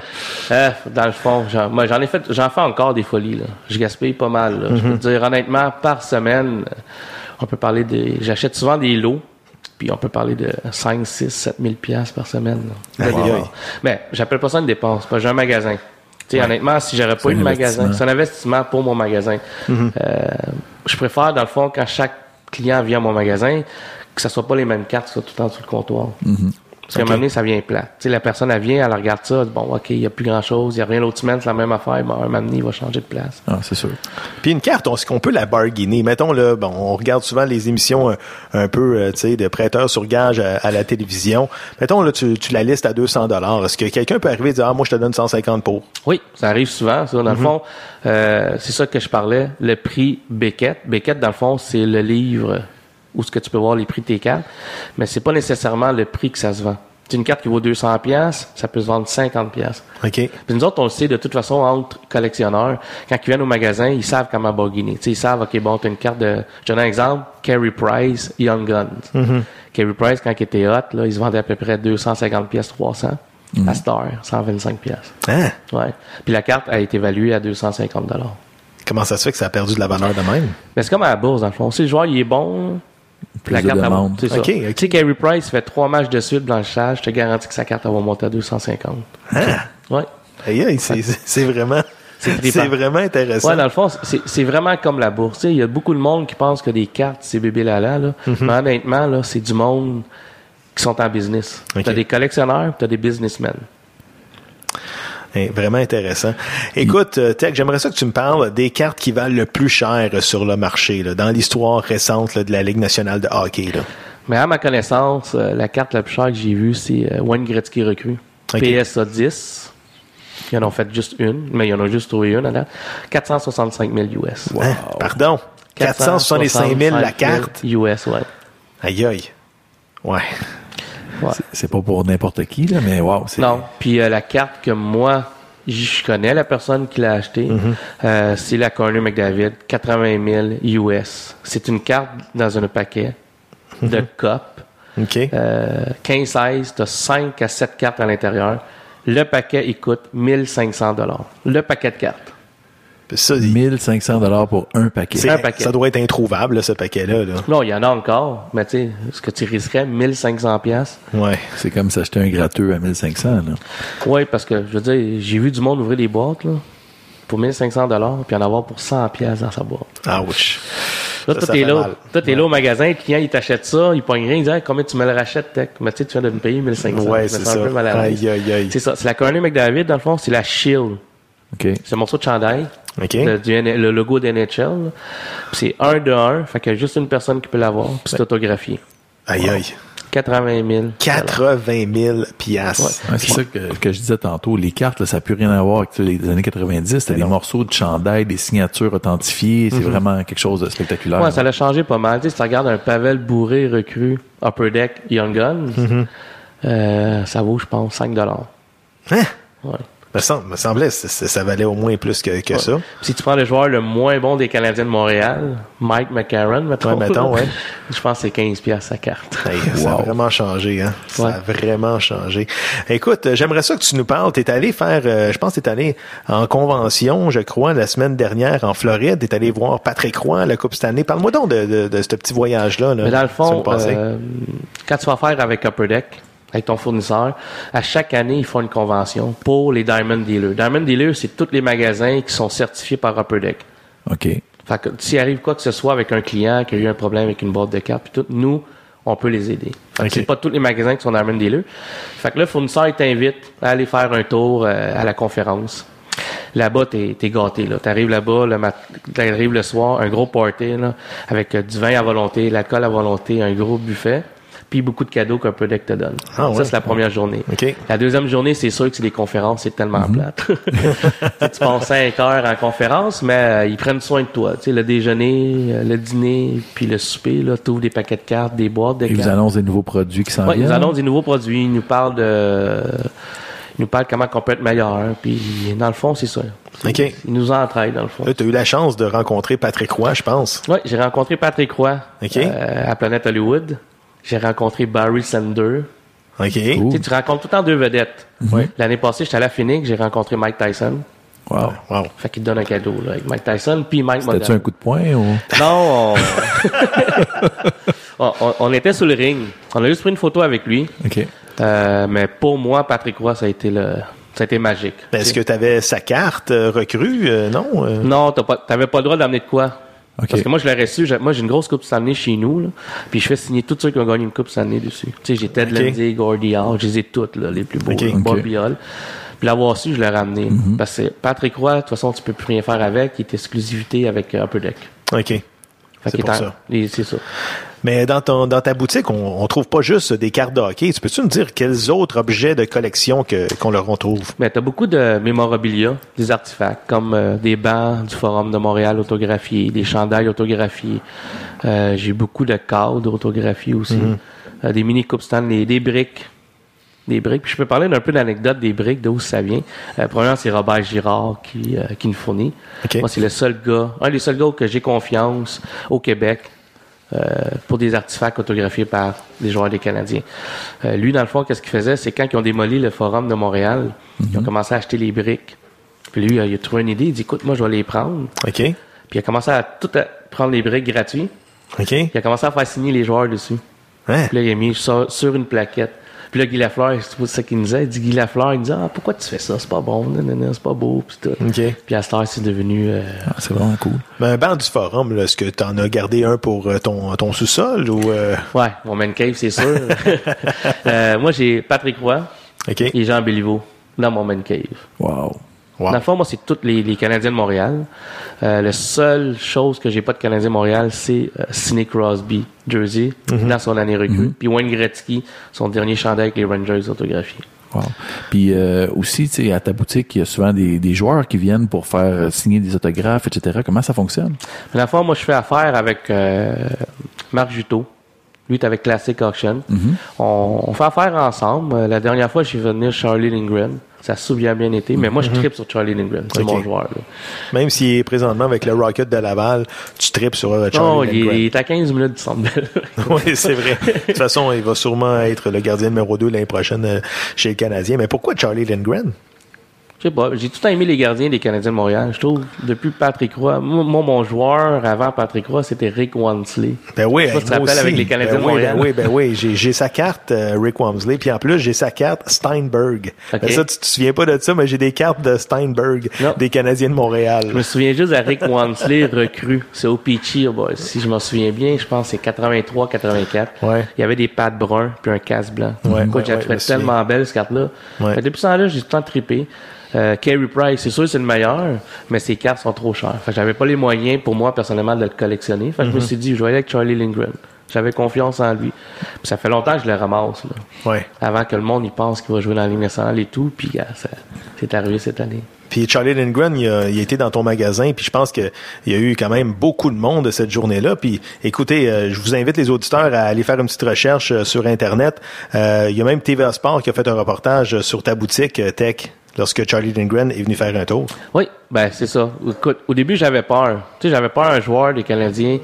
H: Euh, dans le fond, j'en, moi, j'en ai fait, j'en fais encore des folies, là. Je gaspille pas mal, là. Je peux te dire, honnêtement, par semaine, on peut parler des, j'achète souvent des lots, puis on peut parler de 5, 6, 7 000 piastres par semaine, là.
B: Aïe.
H: Mais j'appelle pas ça une dépense, j'ai un magasin. Honnêtement, si j'aurais pas eu de magasin, c'est un investissement pour mon magasin. Euh, je préfère, dans le fond, quand chaque client vient à mon magasin, que ce soit pas les mêmes cartes qui soient tout le temps sur le comptoir. Parce qu'à un moment donné, ça vient plat. Tu sais, la personne, elle vient, elle regarde ça, elle dit, bon, OK, il n'y a plus grand-chose, il n'y a rien l'autre semaine, c'est la même affaire. Bon, un moment donné, il va changer de place.
C: Ah, c'est sûr.
B: Puis une carte, on, est-ce qu'on peut la bargainer? Mettons, là, bon, on regarde souvent les émissions un, un peu, euh, tu sais, de prêteurs sur gage à, à la télévision. Mettons, là, tu, tu la listes à 200 dollars. Est-ce que quelqu'un peut arriver et dire, ah, moi, je te donne 150 pour?
H: Oui, ça arrive souvent, ça. Dans le fond, euh, c'est ça que je parlais, le prix Beckett. Beckett, dans le fond, c'est le livre où ce que tu peux voir les prix de tes cartes, mais c'est pas nécessairement le prix que ça se vend. C'est une carte qui vaut 200 pièces, ça peut se vendre 50 pièces.
B: OK.
H: Puis nous autres, on le sait de toute façon entre collectionneurs. Quand ils viennent au magasin, ils savent comment. Tu sais, ils savent, OK, bon, t'as une carte de... Je donne un exemple, Carey Price, Young Guns. Carey Price, quand il était hot, là, il se vendait à peu près 250 pièces, 300. À Star, 125 pièces.
B: Hein?
H: Ouais. Puis la carte a été évaluée à 250 dollars.
B: Comment ça se fait que ça a perdu de la valeur de même?
H: Mais c'est comme à la bourse, dans le fond. Si le joueur, il est bon,
C: Plus
H: la
C: de
H: carte,
C: demande.
H: c'est ça. Tu sais, Price fait trois matchs de suite blanchissage, je te garantis que sa carte, elle va monter à 250. Ouais.
B: Aïe, aïe, c'est, vraiment,
H: C'est
B: vraiment intéressant.
H: Ouais, dans le fond, c'est c'est vraiment comme la bourse. Tu Il y a beaucoup de monde qui pense que des cartes, c'est bébé lala. Là.
B: Mhm.
H: Mais honnêtement, là, c'est du monde qui sont en business.
B: Ok.
H: T'as des collectionneurs, t'as des businessmen.
B: Hein, vraiment intéressant. Écoute, euh, Tech, j'aimerais ça que tu me parles des cartes qui valent le plus cher sur le marché, là, dans l'histoire récente là, de la Ligue nationale de hockey. Là.
H: Mais à ma connaissance, euh, la carte la plus chère que j'ai vue, c'est euh, Wayne Gretzky recrue. PSA 10. Ils en ont fait juste une, mais ils en ont juste trouvé une à date. 465 000 US.
B: Hein? Pardon? 465 000 la carte?
H: US, ouais.
B: Aïe, aïe. Ouais.
H: Ouais.
C: C'est pas pour n'importe qui, là, mais wow. c'est-
H: Non. Puis euh, la carte que moi, je connais la personne qui l'a achetée,
B: Mm-hmm.
H: euh, c'est la Corner McDavid, 80 000 US. C'est une carte dans un paquet de. Euh, 15-16, tu as 5 à 7 cartes à l'intérieur. Le paquet, il coûte 1500 dollars. Le paquet de cartes.
B: Ça, il-
C: 1500 dollars pour un paquet.
B: c'est-
H: un paquet.
B: ça doit être introuvable, là, ce paquet-là. Là.
H: Non, il y en a encore, mais tu sais, ce que tu risquerais, 1500 pièces.
B: Ouais.
C: C'est comme s'acheter un gratteux à 1500, là.
H: Oui, parce que, je veux dire, j'ai vu du monde ouvrir des boîtes, là, pour 1500 dollars, puis en avoir pour 100 pièces dans sa boîte.
B: Ouch.
H: Là, t'es
B: fait
H: là, toi, t'es là au magasin, le client, il t'achète ça, il pogne rien, il dit, Hey, combien tu me le rachètes, tech? Mais tu sais, tu viens de me payer 1500.
B: Ouais, c'est ça.
H: un peu mal à l'aise.
B: Aïe, aïe, aïe.
H: C'est ça. C'est la Corner McDavid, dans le fond, c'est la Shield.
C: OK.
H: C'est un morceau de chandail. Le, du N- le logo d'NHL. là. Puis C'est un de un. Fait qu'il y a juste une personne qui peut l'avoir. Puis c'est autographié.
B: Aïe, aïe.
H: 80 000.
B: 80 000 piastres.
C: Ouais, c'est ça que, que je disais tantôt. Les cartes, là, ça n'a plus rien à voir avec tu sais, les années 90. C'était des morceaux de chandail, des signatures authentifiées. C'est vraiment quelque chose de spectaculaire.
H: Ouais, ça l'a changé pas mal. Tu sais, si tu regardes un Pavel bourré recru Upper Deck Young Guns, euh, ça vaut, je pense, 5 dollars.
B: Hein?
H: Ouais.
B: Me, semble, me semblait ça, ça valait au moins plus que, que ça.
H: Si tu prends le joueur le moins bon des Canadiens de Montréal, Mike McCarron, mettons,
B: Ouais, mettons, ouais.
H: je pense que c'est 15 pièces sa carte.
B: Hey, Ça a vraiment changé, hein? Ça
H: Ouais.
B: a vraiment changé. Écoute, euh, j'aimerais ça que tu nous parles. T'es allé faire, euh, je pense que t'es allé en convention, je crois, la semaine dernière en Floride. T'es allé voir Patrick Roy à la Coupe Stanley. Parle-moi donc de, de, de ce petit voyage-là. Là,
H: Mais dans le fond, euh, quand tu vas faire avec Upper Deck, avec ton fournisseur, à chaque année, ils font une convention pour les Diamond Dealers. Diamond Dealers, c'est tous les magasins qui sont certifiés par Upper Deck.
C: OK.
H: Fait que s'il arrive quoi que ce soit avec un client qui a eu un problème avec une boîte de cartes, puis tout, nous, on peut les aider. Fait que
B: Ok.
H: c'est pas tous les magasins qui sont Diamond Dealers. Fait que là, le fournisseur, il t'invite à aller faire un tour euh, à la conférence. Là-bas, t'es, t'es gâté, là. T'arrives là-bas, le mat- t'arrives le soir, un gros party, là, avec euh, du vin à volonté, l'alcool à volonté, un gros buffet, puis beaucoup de cadeaux qu'un peu deck te donne.
B: Ah ouais?
H: Ça, c'est la première journée. La deuxième journée, c'est sûr que c'est des conférences, c'est tellement plate. Tu passes cinq heures en conférence, mais euh, ils prennent soin de toi. Tu sais, le déjeuner, euh, le dîner, puis le souper, là, t'ouvres des paquets de cartes, des boîtes de
C: Ils vous annoncent des nouveaux produits qui s'en
H: Ouais, ils
C: viennent?
H: nous annoncent des nouveaux produits, ils nous parlent de, ils nous parlent comment on peut être meilleur, puis dans le fond, c'est ça.
B: OK.
H: Ils nous entraident, dans le fond.
B: Tu as eu la chance de rencontrer Patrick Roy, je pense.
H: Oui, j'ai rencontré Patrick Roy
B: OK.
H: euh, à Planète Hollywood. J'ai rencontré Barry Sander.
B: OK.
H: Tu rencontres tout le temps deux vedettes.
B: Ouais.
H: L'année passée, j'étais à la Phoenix, j'ai rencontré Mike Tyson.
C: Wow.
B: Wow.
H: Fait qu'il te donne un cadeau là, avec Mike Tyson, puis Mike Modern.
C: un coup de poing ou...
H: Non, on... on, était sur le ring. On a juste pris une photo avec lui.
C: OK.
H: Euh, mais pour moi, Patrick Roy, ça a été le, ça a été magique.
B: Ben, Est-ce que tu avais sa carte euh, recrue? Euh, non?
H: Non, t'as pas, t'avais pas le droit d'amener de quoi. Parce que moi, je l'aurais su. Moi, j'ai une grosse coupe Stanley chez nous, là, puis je fais signer tous ceux qui ont gagné une coupe Stanley dessus. Tu sais, j'ai Ted
B: OK.
H: Lindsay, Gordy Hall, je les ai toutes, là, les plus beaux.
B: OK.
H: là,
C: OK. Mm-hmm.
H: Bobby Hall. Puis l'avoir su, je l'ai ramené. Parce que Patrick Roy, de toute façon, tu peux plus rien faire avec. Il est exclusivité avec euh, Upper Deck.
B: OK. C'est ça.
H: C'est ça.
B: Mais dans, ton, dans ta boutique, on, on trouve pas juste des cartes de hockey. Tu peux-tu me dire quels autres objets de collection que, qu'on leur retrouve?
H: Mais t'as beaucoup de mémorabilia, des artefacts, comme euh, des bancs du Forum de Montréal autographiés, des chandails autographiés. Euh, j'ai beaucoup de cadres autographiés aussi. Euh, des mini coupes Stanley, des briques. Des briques. Puis je peux parler d'un peu d'anecdote des briques, d'où ça vient. Euh, premièrement, c'est Robert Girard qui, euh, qui nous fournit.
B: OK.
H: Moi, c'est le seul gars, un des seuls gars que j'ai confiance au Québec pour des artefacts autographiés par des joueurs des Canadiens. Euh, lui, dans le fond, qu'est-ce qu'il faisait? C'est quand ils ont démoli le Forum de Montréal, ils ont commencé à acheter les briques. Puis lui, euh, il a trouvé une idée. Il dit, écoute, moi, je vais les prendre.
B: OK.
H: Puis il a commencé à tout à- prendre les briques gratuits.
B: OK.
H: Il a commencé à faire signer les joueurs dessus.
B: Hein?
H: Puis là, il a mis sur une plaquette. Puis là, Guy Lafleur, c'est ça qu'il nous disait. Il dit, Guy Lafleur, il dit, ah, pourquoi tu fais ça? C'est pas bon, c'est pas beau, puis tout.
B: OK.
H: Puis à cette heure, c'est devenu, euh,
C: Ah, c'est vraiment cool.
B: Mais un banc du forum, là, est-ce que tu en as gardé un pour euh, ton, ton sous-sol ou. euh,
H: ouais, mon man cave, c'est sûr. Euh, moi, j'ai Patrick Roy et Jean Béliveau dans mon man cave.
C: Wow.
B: Wow.
H: Dans le fond, moi, c'est tous les, les Canadiens de Montréal. Euh, la seule chose que j'ai pas de Canadiens de Montréal, c'est euh, Sidney Crosby, Jersey, dans son année recrue. Puis Wayne Gretzky, son dernier chandail avec les Rangers autographiés.
C: Wow. Puis euh, aussi, tu sais, à ta boutique, il y a souvent des, des joueurs qui viennent pour faire euh, signer des autographes, etc. Comment ça fonctionne?
H: Le fond, moi, je fais affaire avec euh, Marc Juteau. Lui, est avec Classic Auction. on, on fait affaire ensemble. La dernière fois, j'ai fait venir Charlie Lindgren. Ça a souvent bien été. Mais moi, je tripe sur Charlie Lindgren. C'est
B: Ok.
H: mon joueur. là.
B: Même s'il est présentement avec le Rocket de Laval, tu tripes sur euh, Charlie
H: est-
B: Lindgren.
H: il est à 15 minutes du centre.
B: Oui, c'est vrai. De toute façon, il va sûrement être le gardien numéro 2 l'année prochaine euh, chez le Canadien. Mais pourquoi Charlie Lindgren?
H: Je sais pas, j'ai tout aimé les gardiens des Canadiens de Montréal. Je trouve, depuis Patrick Roy, moi, mon joueur avant Patrick Roy, c'était Rick Wansley.
B: Ben oui,
H: Je sais pas si tu te
B: moi
H: rappelles
B: aussi.
H: avec les Canadiens
B: ben
H: de
B: oui,
H: Montréal.
B: Ben oui, ben oui, j'ai, sa carte euh, Rick Wamsley, puis en plus j'ai sa carte Steinberg. Ben ça, tu te souviens pas de ça, mais j'ai des cartes de Steinberg,
H: Non.
B: des Canadiens de Montréal.
H: Je me souviens juste de Rick Wansley recru. C'est au Peachy, oh si je m'en souviens bien, je pense que c'est 83-84.
B: Ouais.
H: Il y avait des pattes bruns puis un casse blanc.
B: Ouais,
H: Écoute,
B: ouais,
H: tellement belle cette carte-là. Depuis ce temps-là, j'ai tout le temps trippé. Euh, Carey Price, c'est sûr c'est le meilleur, mais ses cartes sont trop chères. Fait que j'avais pas les moyens pour moi personnellement de le collectionner. Fait que je me
B: Mm-hmm.
H: suis dit, je vais aller avec Charlie Lindgren. J'avais confiance en lui. Puis ça fait longtemps que je le ramasse. Là.
B: Ouais.
H: Avant que le monde y pense qu'il va jouer dans la Ligue nationale et tout, puis ça c'est arrivé cette année.
B: Puis Charlie Lindgren, il a, il a été dans ton magasin, puis je pense qu'il y a eu quand même beaucoup de monde cette journée-là. Puis écoutez, euh, je vous invite les auditeurs à aller faire une petite recherche euh, sur Internet. Euh, il y a même TVA Sport qui a fait un reportage sur ta boutique euh, Tech. Lorsque Charlie Lindgren est venu faire un tour.
H: Oui, ben c'est ça. Écoute, au début, j'avais peur. Tu sais, j'avais peur un joueur des Canadiens,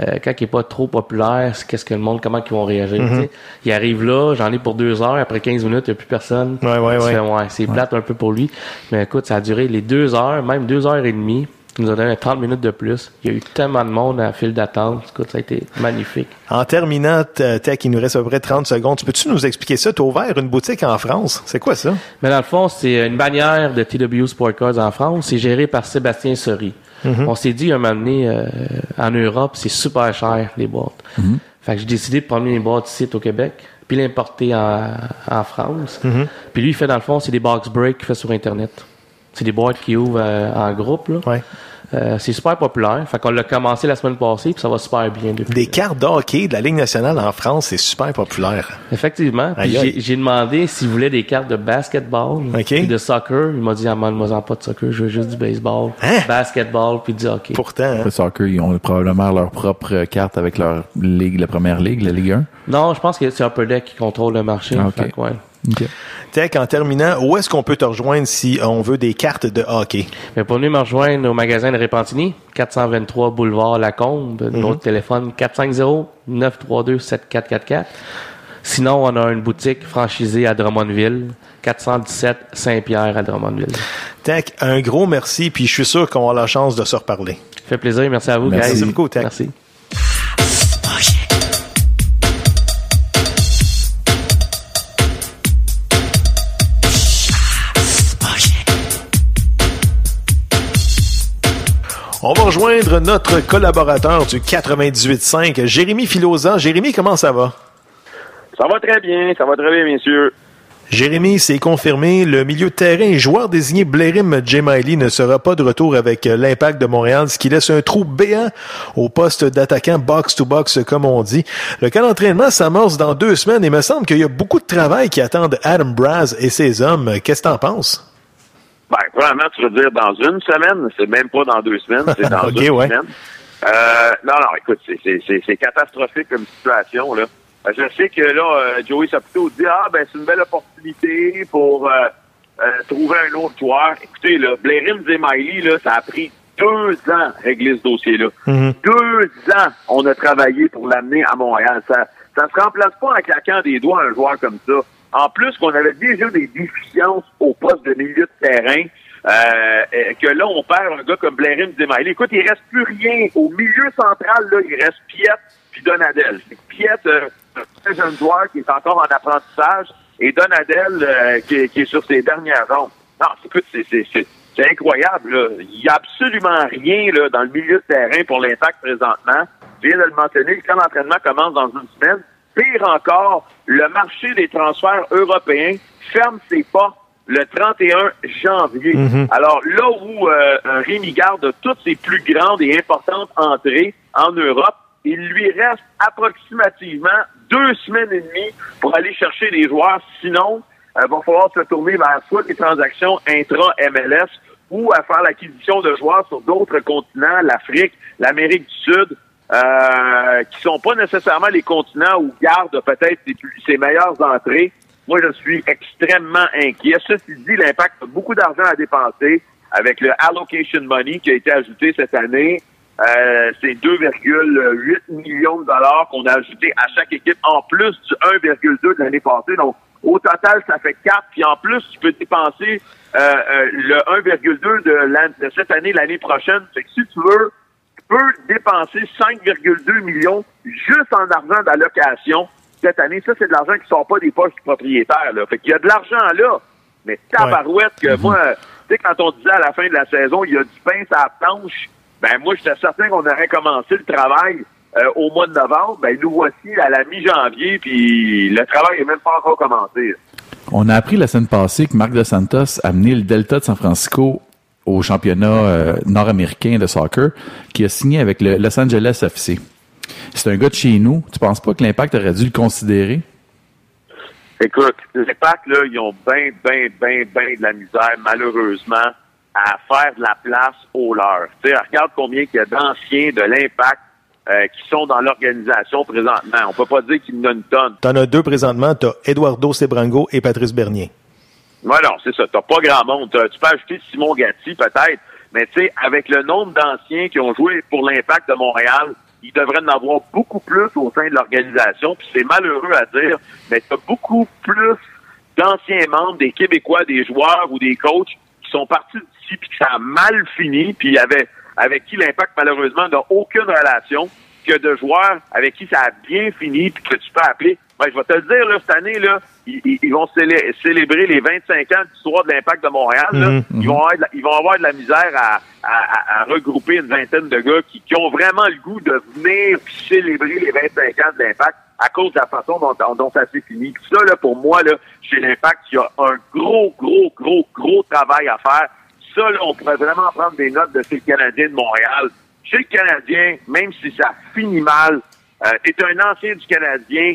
H: euh, quand il est pas trop populaire, qu'est-ce que le monde, comment ils vont réagir. Tu sais. Il arrive là, j'en ai pour deux heures, après 15 minutes, il n'y a plus personne.
B: Ouais, ouais, ouais,
H: c'est plate un peu pour lui. Mais écoute, ça a duré les deux heures, même deux heures et demie. Il nous a donné 30 minutes de plus. Il y a eu tellement de monde à la file d'attente. Écoute, ça a été magnifique.
B: En terminant, t- Tech, il nous reste à peu près 30 secondes. Peux-tu nous expliquer ça? Tu as ouvert une boutique en France. C'est quoi ça?
H: Mais dans le fond, c'est une bannière de TW Sport Cars en France. C'est géré par Sébastien Sori. On s'est dit un moment donné, euh, en Europe, c'est super cher, les boîtes. Fait que j'ai décidé de prendre mes boîtes ici au Québec, puis l'importer en, en France. Puis lui, il fait dans le fond, c'est des box breaks qu'il fait sur Internet. C'est des boîtes qui ouvrent euh, en groupe. Là.
B: Ouais.
H: Euh, c'est super populaire. Fait qu'on l'a commencé la semaine passée, puis ça va super bien depuis.
B: Des cartes de hockey de la Ligue nationale en France, c'est super populaire.
H: Effectivement. J'ai- demandé s'il voulait des cartes de basketball
B: OK.
H: puis de soccer. Il m'a dit, ah, moi pas de soccer, je veux juste du baseball,
B: Hein?
H: basketball puis du hockey.
B: Pourtant, hein?
C: Le soccer, ils ont probablement leur propre carte avec leur ligue, la première ligue, la Ligue 1.
H: Non, je pense que c'est Upper Deck qui contrôle le marché.
C: Ah, ok.
H: Fait que, ouais.
C: OK.
B: Tech, en terminant, où est-ce qu'on peut te rejoindre si on veut des cartes de hockey?
H: Mais pour venir me rejoindre au magasin de Repentigny, 423 boulevard Lacombe, notre téléphone 450-932-7444. Sinon, on a une boutique franchisée à Drummondville, 417 Saint-Pierre à Drummondville.
B: Tech, un gros merci, puis je suis sûr qu'on aura la chance de se reparler.
H: Fait plaisir, merci à vous,
C: Merci.
H: guys.
B: Merci beaucoup, Tech.
H: Merci.
B: Rejoindre notre collaborateur du 98.5, Jérémy Filosa. Jérémy, comment ça va?
I: Ça va très bien, ça va très bien, messieurs.
B: Jérémy, c'est confirmé, le milieu de terrain et joueur désigné Blairim Jemaili ne sera pas de retour avec l'impact de Montréal, ce qui laisse un trou béant au poste d'attaquant box-to-box, comme on dit. Le camp d'entraînement s'amorce dans deux semaines et il me semble qu'il y a beaucoup de travail qui attendent Adam Braz et ses hommes. Qu'est-ce que t'en penses?
I: Ben, premièrement, tu veux dire dans une semaine, c'est même pas dans deux semaines, c'est dans
B: Ok,
I: une
B: ouais.
I: semaine. Euh, non, non, écoute, c'est- c'est c'est- c'est catastrophique comme situation, là. Euh, Je sais que là, euh, Joey Saputo dit Ah ben c'est une belle opportunité pour euh, euh, trouver un autre joueur. Écoutez, là, Blairim Zemaili, là, ça a pris deux ans à régler ce dossier-là. Deux ans on a travaillé pour l'amener à Montréal. Ça ça se remplace pas en claquant des doigts un joueur comme ça. En plus qu'on avait déjà des déficiences au poste de milieu de terrain. Euh, que là, on perd un gars comme Blairim Zemaili. Écoute, il reste plus rien. Au milieu central, là, il reste Piet puis Donadel. Piet, euh, un jeune joueur qui est encore en apprentissage, et Donadel euh, qui, est- qui est sur ses dernières rondes. Non, écoute, c'est incroyable. Là. Il n'y a absolument rien là, dans le milieu de terrain pour l'impact présentement. Je viens de le mentionner, le camp d'entraînement commence dans une semaine. Pire encore, le marché des transferts européens ferme ses portes le 31 janvier. Alors là où euh, Rémi Garde toutes ses plus grandes et importantes entrées en Europe, il lui reste approximativement deux semaines et demie pour aller chercher des joueurs. Sinon, il va falloir se tourner vers soit des transactions intra-MLS ou à faire l'acquisition de joueurs sur d'autres continents, l'Afrique, l'Amérique du Sud, euh, qui sont pas nécessairement les continents où Garde peut-être ses, meilleures entrées. Moi, je suis extrêmement inquiet. Ceci dit, l'impact a beaucoup d'argent à dépenser avec le allocation money qui a été ajouté cette année. Euh, c'est 2,8 millions de dollars qu'on a ajouté à chaque équipe en plus du 1,2 de l'année passée. Donc, au total, ça fait 4. Puis en plus, tu peux dépenser euh, euh, le 1,2 de, de cette année, l'année prochaine. Fait que si tu veux, tu peux dépenser 5,2 millions juste en argent d'allocation cette année. Ça, c'est de l'argent qui sort pas des poches du propriétaire. Là. Fait qu'il y a de l'argent là. Mais tabarouette que moi, tu sais, quand on disait à la fin de la saison, il y a du pain sur la planche, ben moi, j'étais certain qu'on aurait commencé le travail euh, au mois de novembre. Ben nous voici à la mi-janvier, puis le travail n'est même pas encore commencé.
C: On a appris la semaine passée que Marc Dos Santos a amené le Delta de San Francisco au championnat euh, nord-américain de soccer, qui a signé avec le Los Angeles FC. C'est un gars de chez nous. Tu penses pas que l'impact aurait dû le considérer?
I: Écoute, l'impact, là, ils ont bien, bien, bien, bien de la misère, malheureusement, à faire de la place aux leurs. Tu sais, regarde combien il y a d'anciens de l'impact euh, qui sont dans l'organisation présentement. On peut pas dire qu'il y en a une tonne.
B: T'en as deux présentement, t'as Eduardo Sebrango et Patrice Bernier.
I: Ouais, non, c'est ça. T'as pas grand monde. Tu peux ajouter Simon Gatti, peut-être. Mais tu sais, avec le nombre d'anciens qui ont joué pour l'impact de Montréal, il devrait en avoir beaucoup plus au sein de l'organisation. Puis c'est malheureux à dire, mais t'as beaucoup plus d'anciens membres, des Québécois, des joueurs ou des coachs qui sont partis d'ici puis que ça a mal fini, puis avec, avec qui l'impact malheureusement n'a aucune relation que de joueurs avec qui ça a bien fini puis que tu peux appeler. Ouais, je vais te le dire, là, cette année, là, ils, ils- vont célé- célébrer les 25 ans d'histoire de l'impact de Montréal. là.
B: Mhm,
I: Ils, vont avoir de la, ils vont avoir de la misère à, à- à- regrouper une vingtaine de gars qui, qui ont vraiment le goût de venir célébrer les 25 ans de l'impact à cause de la façon dont, dont ça s'est fini. Puis ça, là, pour moi, là, chez l'impact, il y a un gros, gros, gros, gros travail à faire. Ça, là, on pourrait vraiment prendre des notes de ces Canadiens de Montréal. Chez le Canadien, même si ça finit mal, euh, t'es un ancien du Canadien,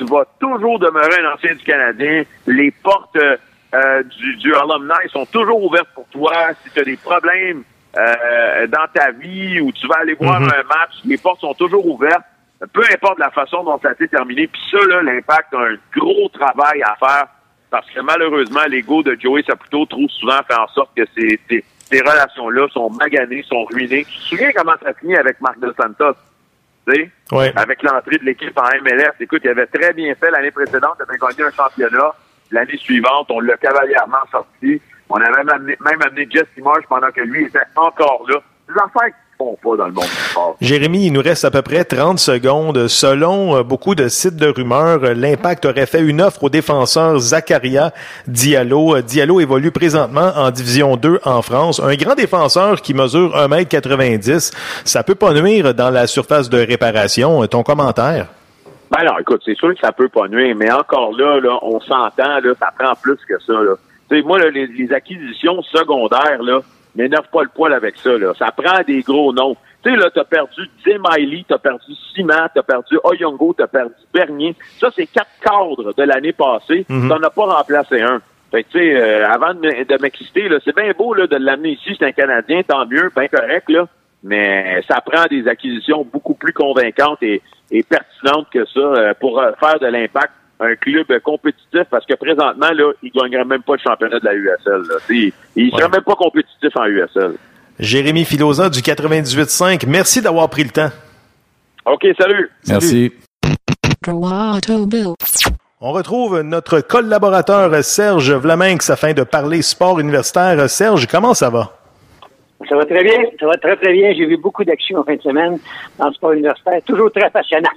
I: tu vas toujours demeurer un ancien du Canadien. Les portes euh, euh, du, du alumni sont toujours ouvertes pour toi. Si tu as des problèmes euh, dans ta vie ou tu vas aller voir
B: Mhm.
I: un match, les portes sont toujours ouvertes. Peu importe la façon dont ça s'est terminé. Puis ça, là, l'impact a un gros travail à faire parce que malheureusement, l'ego de Joey Saputo trop souvent fait en sorte que ces, ces, ces relations-là sont maganées, sont ruinées. Tu te souviens comment ça finit avec Marc Dos Santos?
B: Ouais.
I: avec l'entrée de l'équipe en MLS. Écoute, il avait très bien fait l'année précédente, il avait gagné un championnat. L'année suivante, on l'a cavalièrement sorti. On avait même amené, même amené Jesse Marsh pendant que lui était encore là. Des affaires font pas dans le monde du sport.
B: Jérémy, il nous reste à peu près 30 secondes. Selon euh, beaucoup de sites de rumeurs, euh, l'Impact aurait fait une offre au défenseur Zakaria Diallo. Euh, Diallo évolue présentement en Division 2 en France. Un grand défenseur qui mesure 1m90. Ça peut pas nuire dans la surface de réparation. Ton commentaire?
I: Ben non, écoute, c'est sûr que ça peut pas nuire, mais encore là, là on s'entend, là, ça prend plus que ça. Là. Tu sais, moi, là, les, les acquisitions secondaires, là, n'énerve pas le poil avec ça. Là. Ça prend des gros noms. Tu sais, là, t'as perdu Miley, t'as perdu Ciment, t'as perdu Oyongo, t'as perdu Bernier. Ça, c'est quatre cadres de l'année passée.
B: Mhm.
I: T'en as pas remplacé un. Fait que, tu sais, euh, avant de, me- de m'exciter, là, c'est bien beau là, de l'amener ici, c'est un Canadien, tant mieux, bien correct, là. Mais ça prend des acquisitions beaucoup plus convaincantes et, et pertinentes que ça euh, pour euh, faire de l'impact un club compétitif parce que présentement, là, il gagnerait même pas le championnat de la USL. Là. Il, il serait
B: Ouais.
I: même pas compétitif en USL.
B: Jérémy Filosa du 98.5. Merci d'avoir pris le temps.
I: OK, salut!
C: Merci.
B: On retrouve notre collaborateur Serge Vlaminx afin de parler sport universitaire. Serge, comment ça va?
J: Ça va très bien, ça va très très bien. J'ai vu beaucoup d'actions en fin de semaine dans le sport universitaire, toujours très passionnant.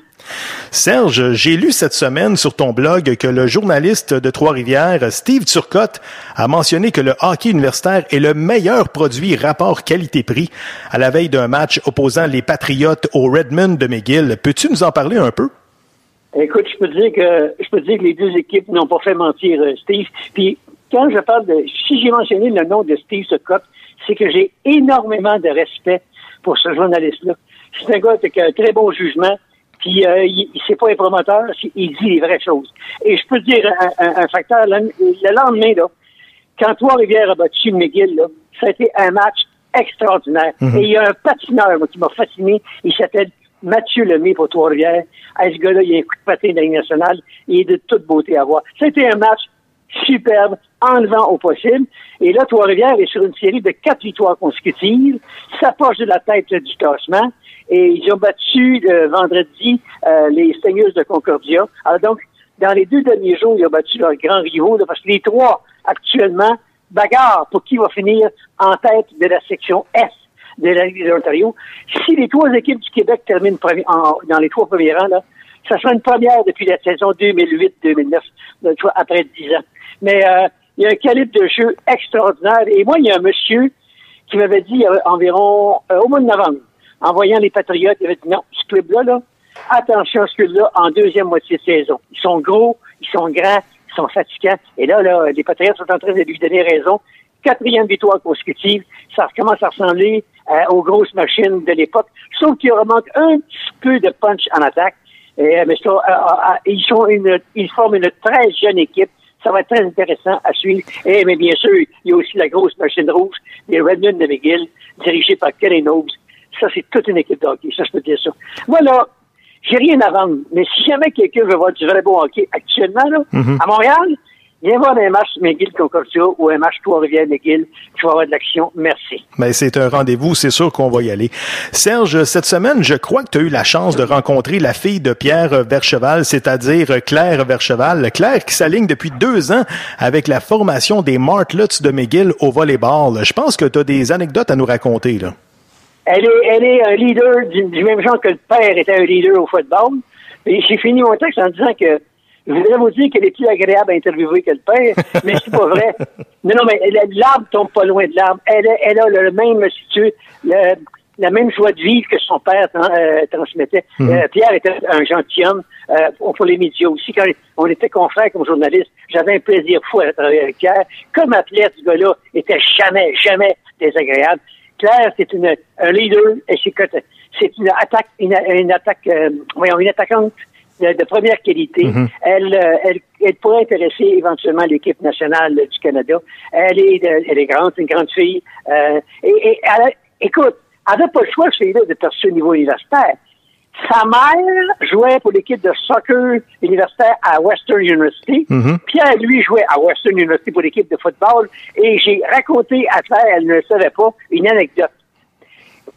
B: Serge, j'ai lu cette semaine sur ton blog que le journaliste de Trois-Rivières, Steve Turcotte, a mentionné que le hockey universitaire est le meilleur produit rapport qualité-prix à la veille d'un match opposant les Patriotes au Redmond de McGill. Peux-tu nous en parler un peu?
J: Écoute, je peux te dire que je peux te dire que les deux équipes n'ont pas fait mentir euh, Steve. Puis quand je parle de si j'ai mentionné le nom de Steve Scott, c'est que j'ai énormément de respect pour ce journaliste-là. C'est un gars avec un très bon jugement. Puis euh, il, il c'est pas un promoteur, il dit les vraies choses. Et je peux te dire un, un- un facteur. Le, le lendemain, là, quand Trois-Rivières a battu McGill, là, ça a été un match extraordinaire.
K: Mhm.
J: Et il y a un patineur moi, qui m'a fasciné. Il s'appelle Mathieu Lemay pour Trois-Rivières. Ah, ce gars-là, il a un coup de patin Ligue nationale. Il est de toute beauté à voir. C'était un match superbe, enlevant au possible. Et là, Trois-Rivières est sur une série de quatre victoires consécutives, s'approche de la tête du classement. Et ils ont battu euh, vendredi euh, les Seigneurs de Concordia. Alors donc, dans les deux derniers jours, ils ont battu leurs grands rivaux, parce que les trois, actuellement, bagarre pour qui va finir en tête de la section S de la Ligue de l'Ontario. Si les trois équipes du Québec terminent en- dans les trois premiers rangs, là, ça sera une première depuis la saison 2008-2009, donc, tu vois, après dix ans. Mais euh, il y a un calibre de jeu extraordinaire. Et moi, il y a un monsieur qui m'avait dit euh, environ euh, au mois de novembre, en voyant les Patriotes, il avait dit non, ce club-là, là, attention à ce club-là en deuxième moitié de saison. Ils sont gros, ils sont grands, ils sont fatigants. Et là, là, les Patriotes sont en train de lui donner raison. Quatrième victoire consécutive, ça commence à ressembler euh, aux grosses machines de l'époque, sauf qu'il manque un petit peu de punch en attaque. Et, euh, mais ça, euh, euh, ils sont une, ils forment une très jeune équipe. Ça va être très intéressant à suivre. Et mais bien sûr, il y a aussi la grosse machine rouge, les Redmond de McGill, dirigée par Kelly Knobs. Ça, c'est toute une équipe de hockey. Ça, je peux dire ça. Moi, là, j'ai rien à vendre. Mais si jamais quelqu'un veut voir du vrai bon hockey actuellement, là,
K: Mhm.
J: à Montréal, Viens voir un match McGill-Concordia ou un match Trois-Rivières-McGill. Tu vas avoir de l'action. Merci.
B: Ben, c'est un rendez-vous, c'est sûr qu'on va y aller. Serge, cette semaine, je crois que tu as eu la chance de rencontrer la fille de Pierre Vercheval, c'est-à-dire Claire Vercheval. Claire qui s'aligne depuis deux ans avec la formation des Martlets de McGill au volleyball. Je pense que tu as des anecdotes à nous raconter, là.
J: Elle est, elle est un leader du, du même genre que le père était un leader au football. Et j'ai fini mon texte en disant que je voudrais vous dire qu'elle est plus agréable à interviewer que le père, mais c'est pas vrai. Non, non, mais l'arbre tombe pas loin de l'arbre. Elle, a- elle a le même, si tu veux, le- la même joie de vivre que son père euh, transmettait.
K: Mhm.
J: Euh, Pierre était un gentilhomme euh, pour les médias aussi. Quand on était confrères comme journaliste, j'avais un plaisir fou à travailler avec Pierre. Comme athlète, ce gars-là était jamais, jamais désagréable. Claire, c'est une un leader, et c'est que- c'est une attaque, une, une attaque, voyons, une attaquante de, première qualité.
K: Mhm.
J: Elle, euh, elle, elle pourrait intéresser éventuellement l'équipe nationale du Canada. Elle est, elle est grande, c'est une grande fille. Euh, et, et elle a- écoute, elle n'a pas le choix, celui-là, de percer au niveau universitaire. Sa mère jouait pour l'équipe de soccer universitaire à Western University.
K: Mhm.
J: Pierre, lui, jouait à Western University pour l'équipe de football. Et j'ai raconté à Claire, elle ne le savait pas, une anecdote.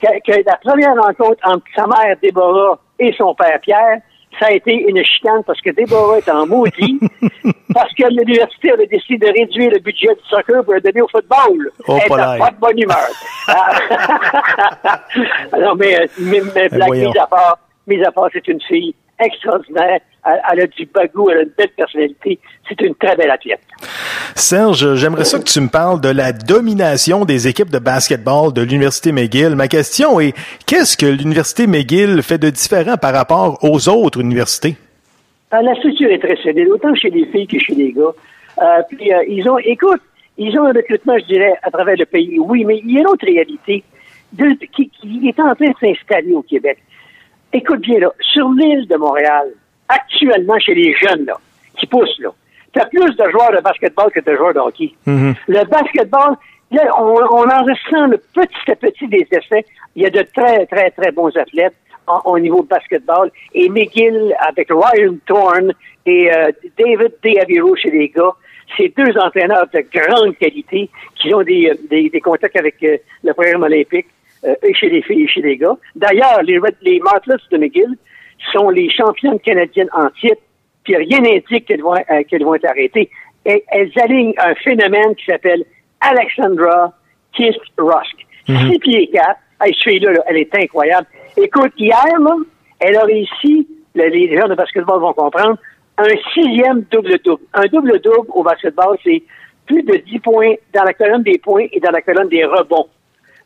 J: Que, que la première rencontre entre sa mère, Déborah, et son père, Pierre, ça a été une chicane parce que Déborah est en maudit, parce que l'université avait décidé de réduire le budget du soccer pour le donner au football.
B: Oh,
J: Elle n'a pas de bonne humeur. Ah. Alors, mais, euh, mais, mais blague
B: voyons.
J: mise à part, mise à part, c'est une fille extraordinaire. Elle, a du bagou, elle a une belle personnalité. C'est une très belle athlète.
B: Serge, j'aimerais ça que tu me parles de la domination des équipes de basketball de l'Université McGill. Ma question est, qu'est-ce que l'Université McGill fait de différent par rapport aux autres universités?
J: Ah, la structure est très solide, autant chez les filles que chez les gars. Euh, puis, euh, ils ont, écoute, ils ont un recrutement, je dirais, à travers le pays. Oui, mais il y a une autre réalité de- qui, qui est en train de s'installer au Québec. Écoute bien, là, sur l'île de Montréal, actuellement, chez les jeunes, là, qui poussent, là, tu as plus de joueurs de basketball que de joueurs de hockey. Le basketball, là, on, on en ressent le petit à petit des effets. Il y a de très, très, très bons athlètes en- au niveau de basketball. Et McGill, avec Ryan Thorne et euh, David Deaviro chez les gars, c'est deux entraîneurs de grande qualité qui ont des, euh, des, des contacts avec euh, le programme olympique euh, et chez les filles et chez les gars. D'ailleurs, les, les Martlets de McGill sont les championnes canadiennes en titre puis rien n'indique qu'elles vont, euh, qu'elles vont être arrêtées. Et, elles alignent un phénomène qui s'appelle Alexandra Kiss Rusk.
K: Mhm.
J: Six pieds quatre. Hey, fille-là, là, elle est incroyable. Écoute, hier, là, elle a réussi, le- les gens de basketball vont comprendre, un sixième double-double. Un double-double au basketball, c'est plus de 10 points dans la colonne des points et dans la colonne des rebonds.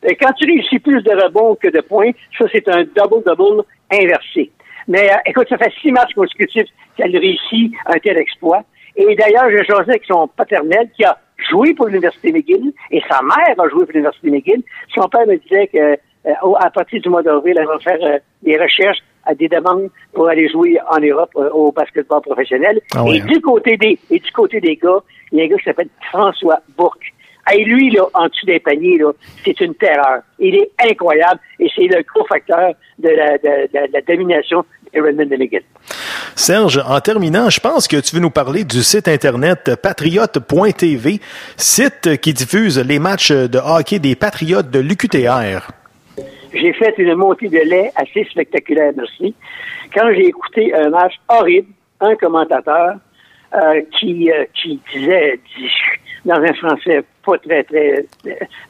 J: Et quand tu réussis plus de rebonds que de points, ça, c'est un double-double inversé. Mais euh, écoute, ça fait six matchs consécutifs qu'elle réussit un tel exploit. Et d'ailleurs, j'ai jasé avec son paternel qui a joué pour l'Université McGill et sa mère a joué pour l'Université McGill. Son père me disait que euh, à partir du mois d'avril, elle va faire euh, des recherches à des demandes pour aller jouer en Europe euh, au basketball professionnel.
K: Ah ouais,
J: et
K: hein.
J: du côté des et du côté des gars, il y a un gars qui s'appelle François Bourque. Et lui, là, en dessous des paniers, là, c'est une terreur. Il est incroyable et c'est le gros facteur de la, de, de- de la domination.
B: Serge, en terminant, je pense que tu veux nous parler du site internet patriote.tv, site qui diffuse les matchs de hockey des Patriotes de l'UQTR.
J: J'ai fait une montée de lait assez spectaculaire, merci. Quand j'ai écouté un match horrible, un commentateur euh, qui, euh, qui disait dans un français pas très très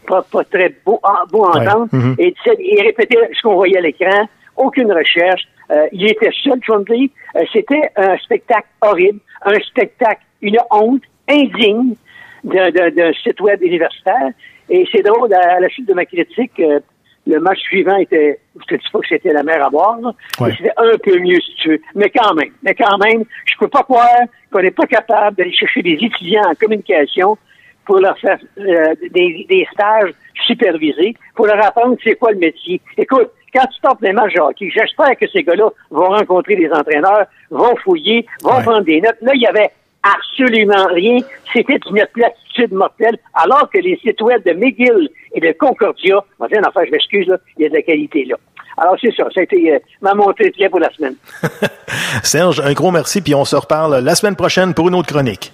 J: pas, pas très beau, beau à
K: Ouais.
J: entendre,
K: Mhm.
J: et disait, il répétait ce qu'on voyait à l'écran, aucune recherche. Euh, il était seul, tu vas me dire. Euh, C'était un spectacle horrible, un spectacle, une honte indigne d'un- d'un d'un site web universitaire. Et c'est drôle, à la suite de ma critique, euh, le match suivant était, je te dis pas que c'était la mer à boire,
K: Ouais.
J: c'était un peu mieux si tu veux. Mais quand même, mais quand même, je peux pas croire qu'on n'est pas capable d'aller chercher des étudiants en communication pour leur faire euh, des, des stages supervisés, pour leur apprendre c'est quoi le métier. Écoute, quand tu tapes les matchs de hockey, j'espère que ces gars-là vont rencontrer des entraîneurs, vont fouiller, vont prendre des notes. Là, il y avait absolument rien. C'était une platitude mortelle, alors que les sites web de McGill et de Concordia, on va dire, enfin, je m'excuse, là, il y a de la qualité là. Alors, c'est ça. Ça a été euh, ma montée de lait pour la semaine.
B: Serge, un gros merci, puis on se reparle la semaine prochaine pour une autre chronique.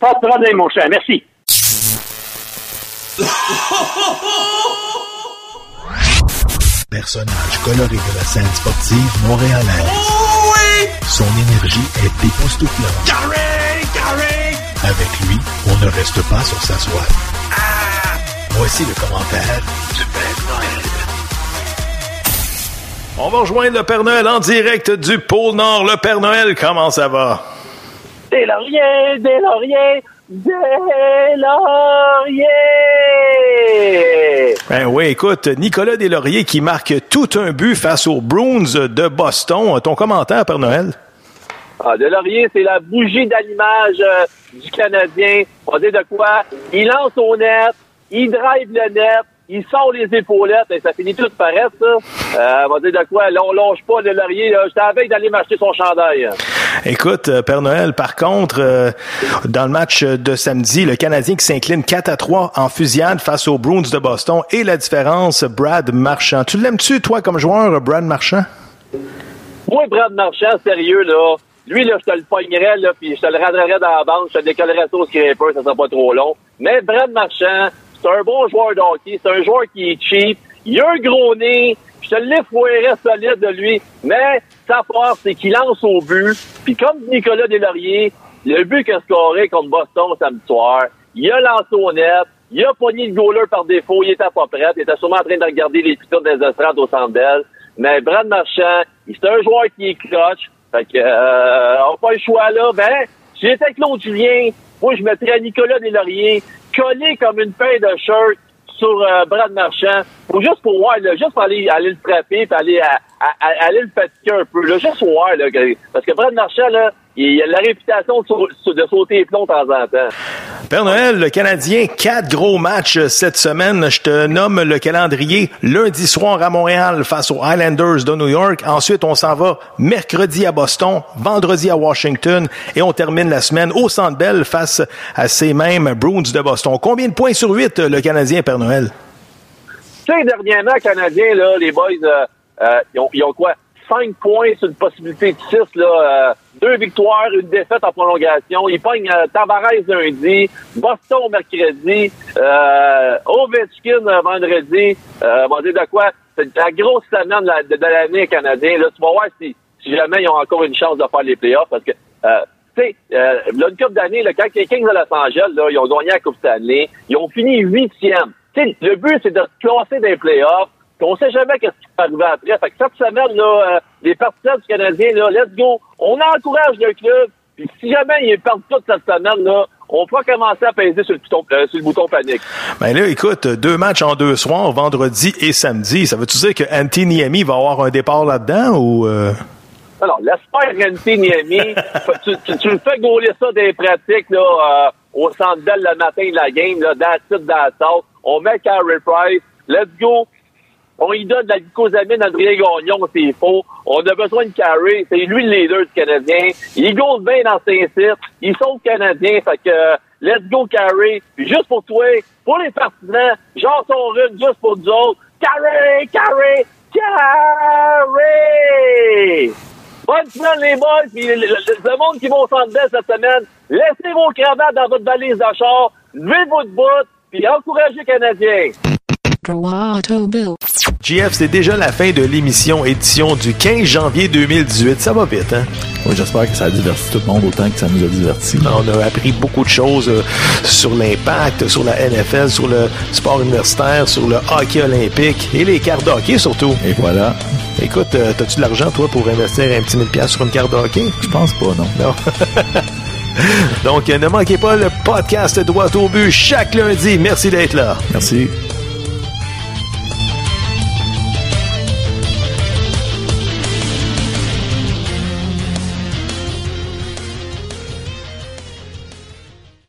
J: Pas de problème, mon cher. Merci.
K: Personnage coloré de la scène sportive montréalaise. Son énergie est époustouflante. Avec lui, on ne reste pas sur sa soie. Voici le commentaire du Père Noël.
B: On va rejoindre le Père Noël en direct du pôle Nord. Le Père Noël, comment ça va?
J: Des lauriers, des lauriers, des lauriers.
B: Ben oui, écoute, Nicolas Deslauriers qui marque tout un but face aux Bruins de Boston. Ton commentaire, Père Noël?
L: Ah, Delaurier, c'est la bougie d'allumage euh, du Canadien. On va dire de quoi? Il lance au net, il drive le net, il sort les épaulettes, et ça finit tout par ça. Euh, on va dire de quoi? Là, on longe pas Delaurier. Là. J'étais à la veille d'aller m'acheter son chandail.
B: Écoute, euh, Père Noël, par contre, euh, dans le match de samedi, le Canadien qui s'incline 4 à 3 en fusillade face aux Bruins de Boston et la différence, Brad Marchand. Tu l'aimes-tu, toi, comme joueur, Brad Marchand?
L: Moi, Brad Marchand, sérieux, là. Lui, là, je te le pognerais, là, puis je te le rendrais dans la bande, je te décollerais ça au scraper, ça sera pas trop long. Mais Brad Marchand, c'est un bon joueur de hockey, c'est un joueur qui est cheap, il a un gros nez, je te l'effouerais solide de lui, mais sa force, c'est qu'il lance au but, puis comme Nicolas Deslauriers, le but qu'il a scoré contre Boston samedi soir, il a lancé au net, il a pogné le goaler par défaut, il était pas prêt, il était sûrement en train de regarder les pitons des estrades au Bell. Mais Brad Marchand, c'est un joueur qui est clutch. Fait que, euh, on pas le choix là. Ben, si j'étais Claude Julien, moi, je mettrais Nicolas Deslauriers collé comme une paire de shirt sur euh, Brad Marchand. Pour juste pour voir, là, juste pour aller, aller le frapper, puis aller, à, aller le fatiguer un peu. Là, juste pour voir, là, parce que Brad Marchand, là, il a la réputation de sauter les plombs de temps en temps.
B: Père Noël, le Canadien, quatre gros matchs cette semaine. Je te nomme le calendrier. Lundi soir à Montréal face aux Islanders de New York. Ensuite, on s'en va mercredi à Boston, vendredi à Washington et on termine la semaine au Centre Bell face à ces mêmes Bruins de Boston. Combien de points sur huit, le Canadien, Père Noël?
L: Tu sais, dernièrement, Canadiens, là, les boys, euh, euh, ils ont quoi? Cinq points sur une possibilité de six, là. euh, deux victoires, une défaite en prolongation. Ils pognent euh, Tavares lundi, Boston mercredi, euh, Ovechkin euh, vendredi. Euh, on va dire de quoi? C'est la grosse semaine de, la- de- de l'année canadien. Là, tu vas voir si, si jamais ils ont encore une chance de faire les playoffs parce que euh, tu sais, euh, d'années, là, quand les Kings de Los Angeles, là, ils ont gagné la Coupe Stanley, ils ont fini huitième. Le but, c'est de se classer les playoffs. Puis On sait jamais qu'est-ce qui va arriver après. Fait que cette semaine, là, euh, les partisans du Canadien, là, let's go. On encourage le club. Puis si jamais ils perdent toute cette semaine, là, on pourra commencer à peser sur le bouton, euh, sur le bouton panique.
B: Ben là, écoute, deux matchs en deux soirs, vendredi et samedi. Ça veut-tu dire que Anthony Niemi va avoir un départ là-dedans ou... euh?
L: Alors, faire Renté Niami. tu, tu, tu le fais gauler ça des pratiques là, euh, au centre le matin de la game, là, dans le titre, dans la sauce. On met Carey Price. Let's go. On y donne de la glucosamine à Adrien Gagnon, c'est faux. On a besoin de Carey. C'est lui le leader du Canadien. Il goal bien dans ses sites. Il sauve le Canadien. Fait que, let's go Carey. Juste pour toi, pour les partisans, genre son rune juste pour nous autres. Carey, Carey, Carey! Bonne semaine, les boys, puis le, monde qui va au centre cette semaine, laissez vos cravates dans votre valise de char, levez votre bout, puis encouragez les Canadiens.
B: JF, c'est déjà la fin de l'émission édition du 15 janvier 2018. Ça va vite, hein?
C: Oui, j'espère que ça a diverti tout le monde autant que ça nous a diverti.
B: On a appris beaucoup de choses euh, sur l'impact, sur la NFL, sur le sport universitaire, sur le hockey olympique et les cartes de hockey surtout.
C: Et voilà.
B: Écoute, euh, t'as-tu de l'argent, toi, pour investir un petit 1000 pièces sur une carte de hockey?
C: Je pense pas, non.
B: Non. Donc, euh, ne manquez pas le podcast Droit au but chaque lundi. Merci d'être là.
C: Merci.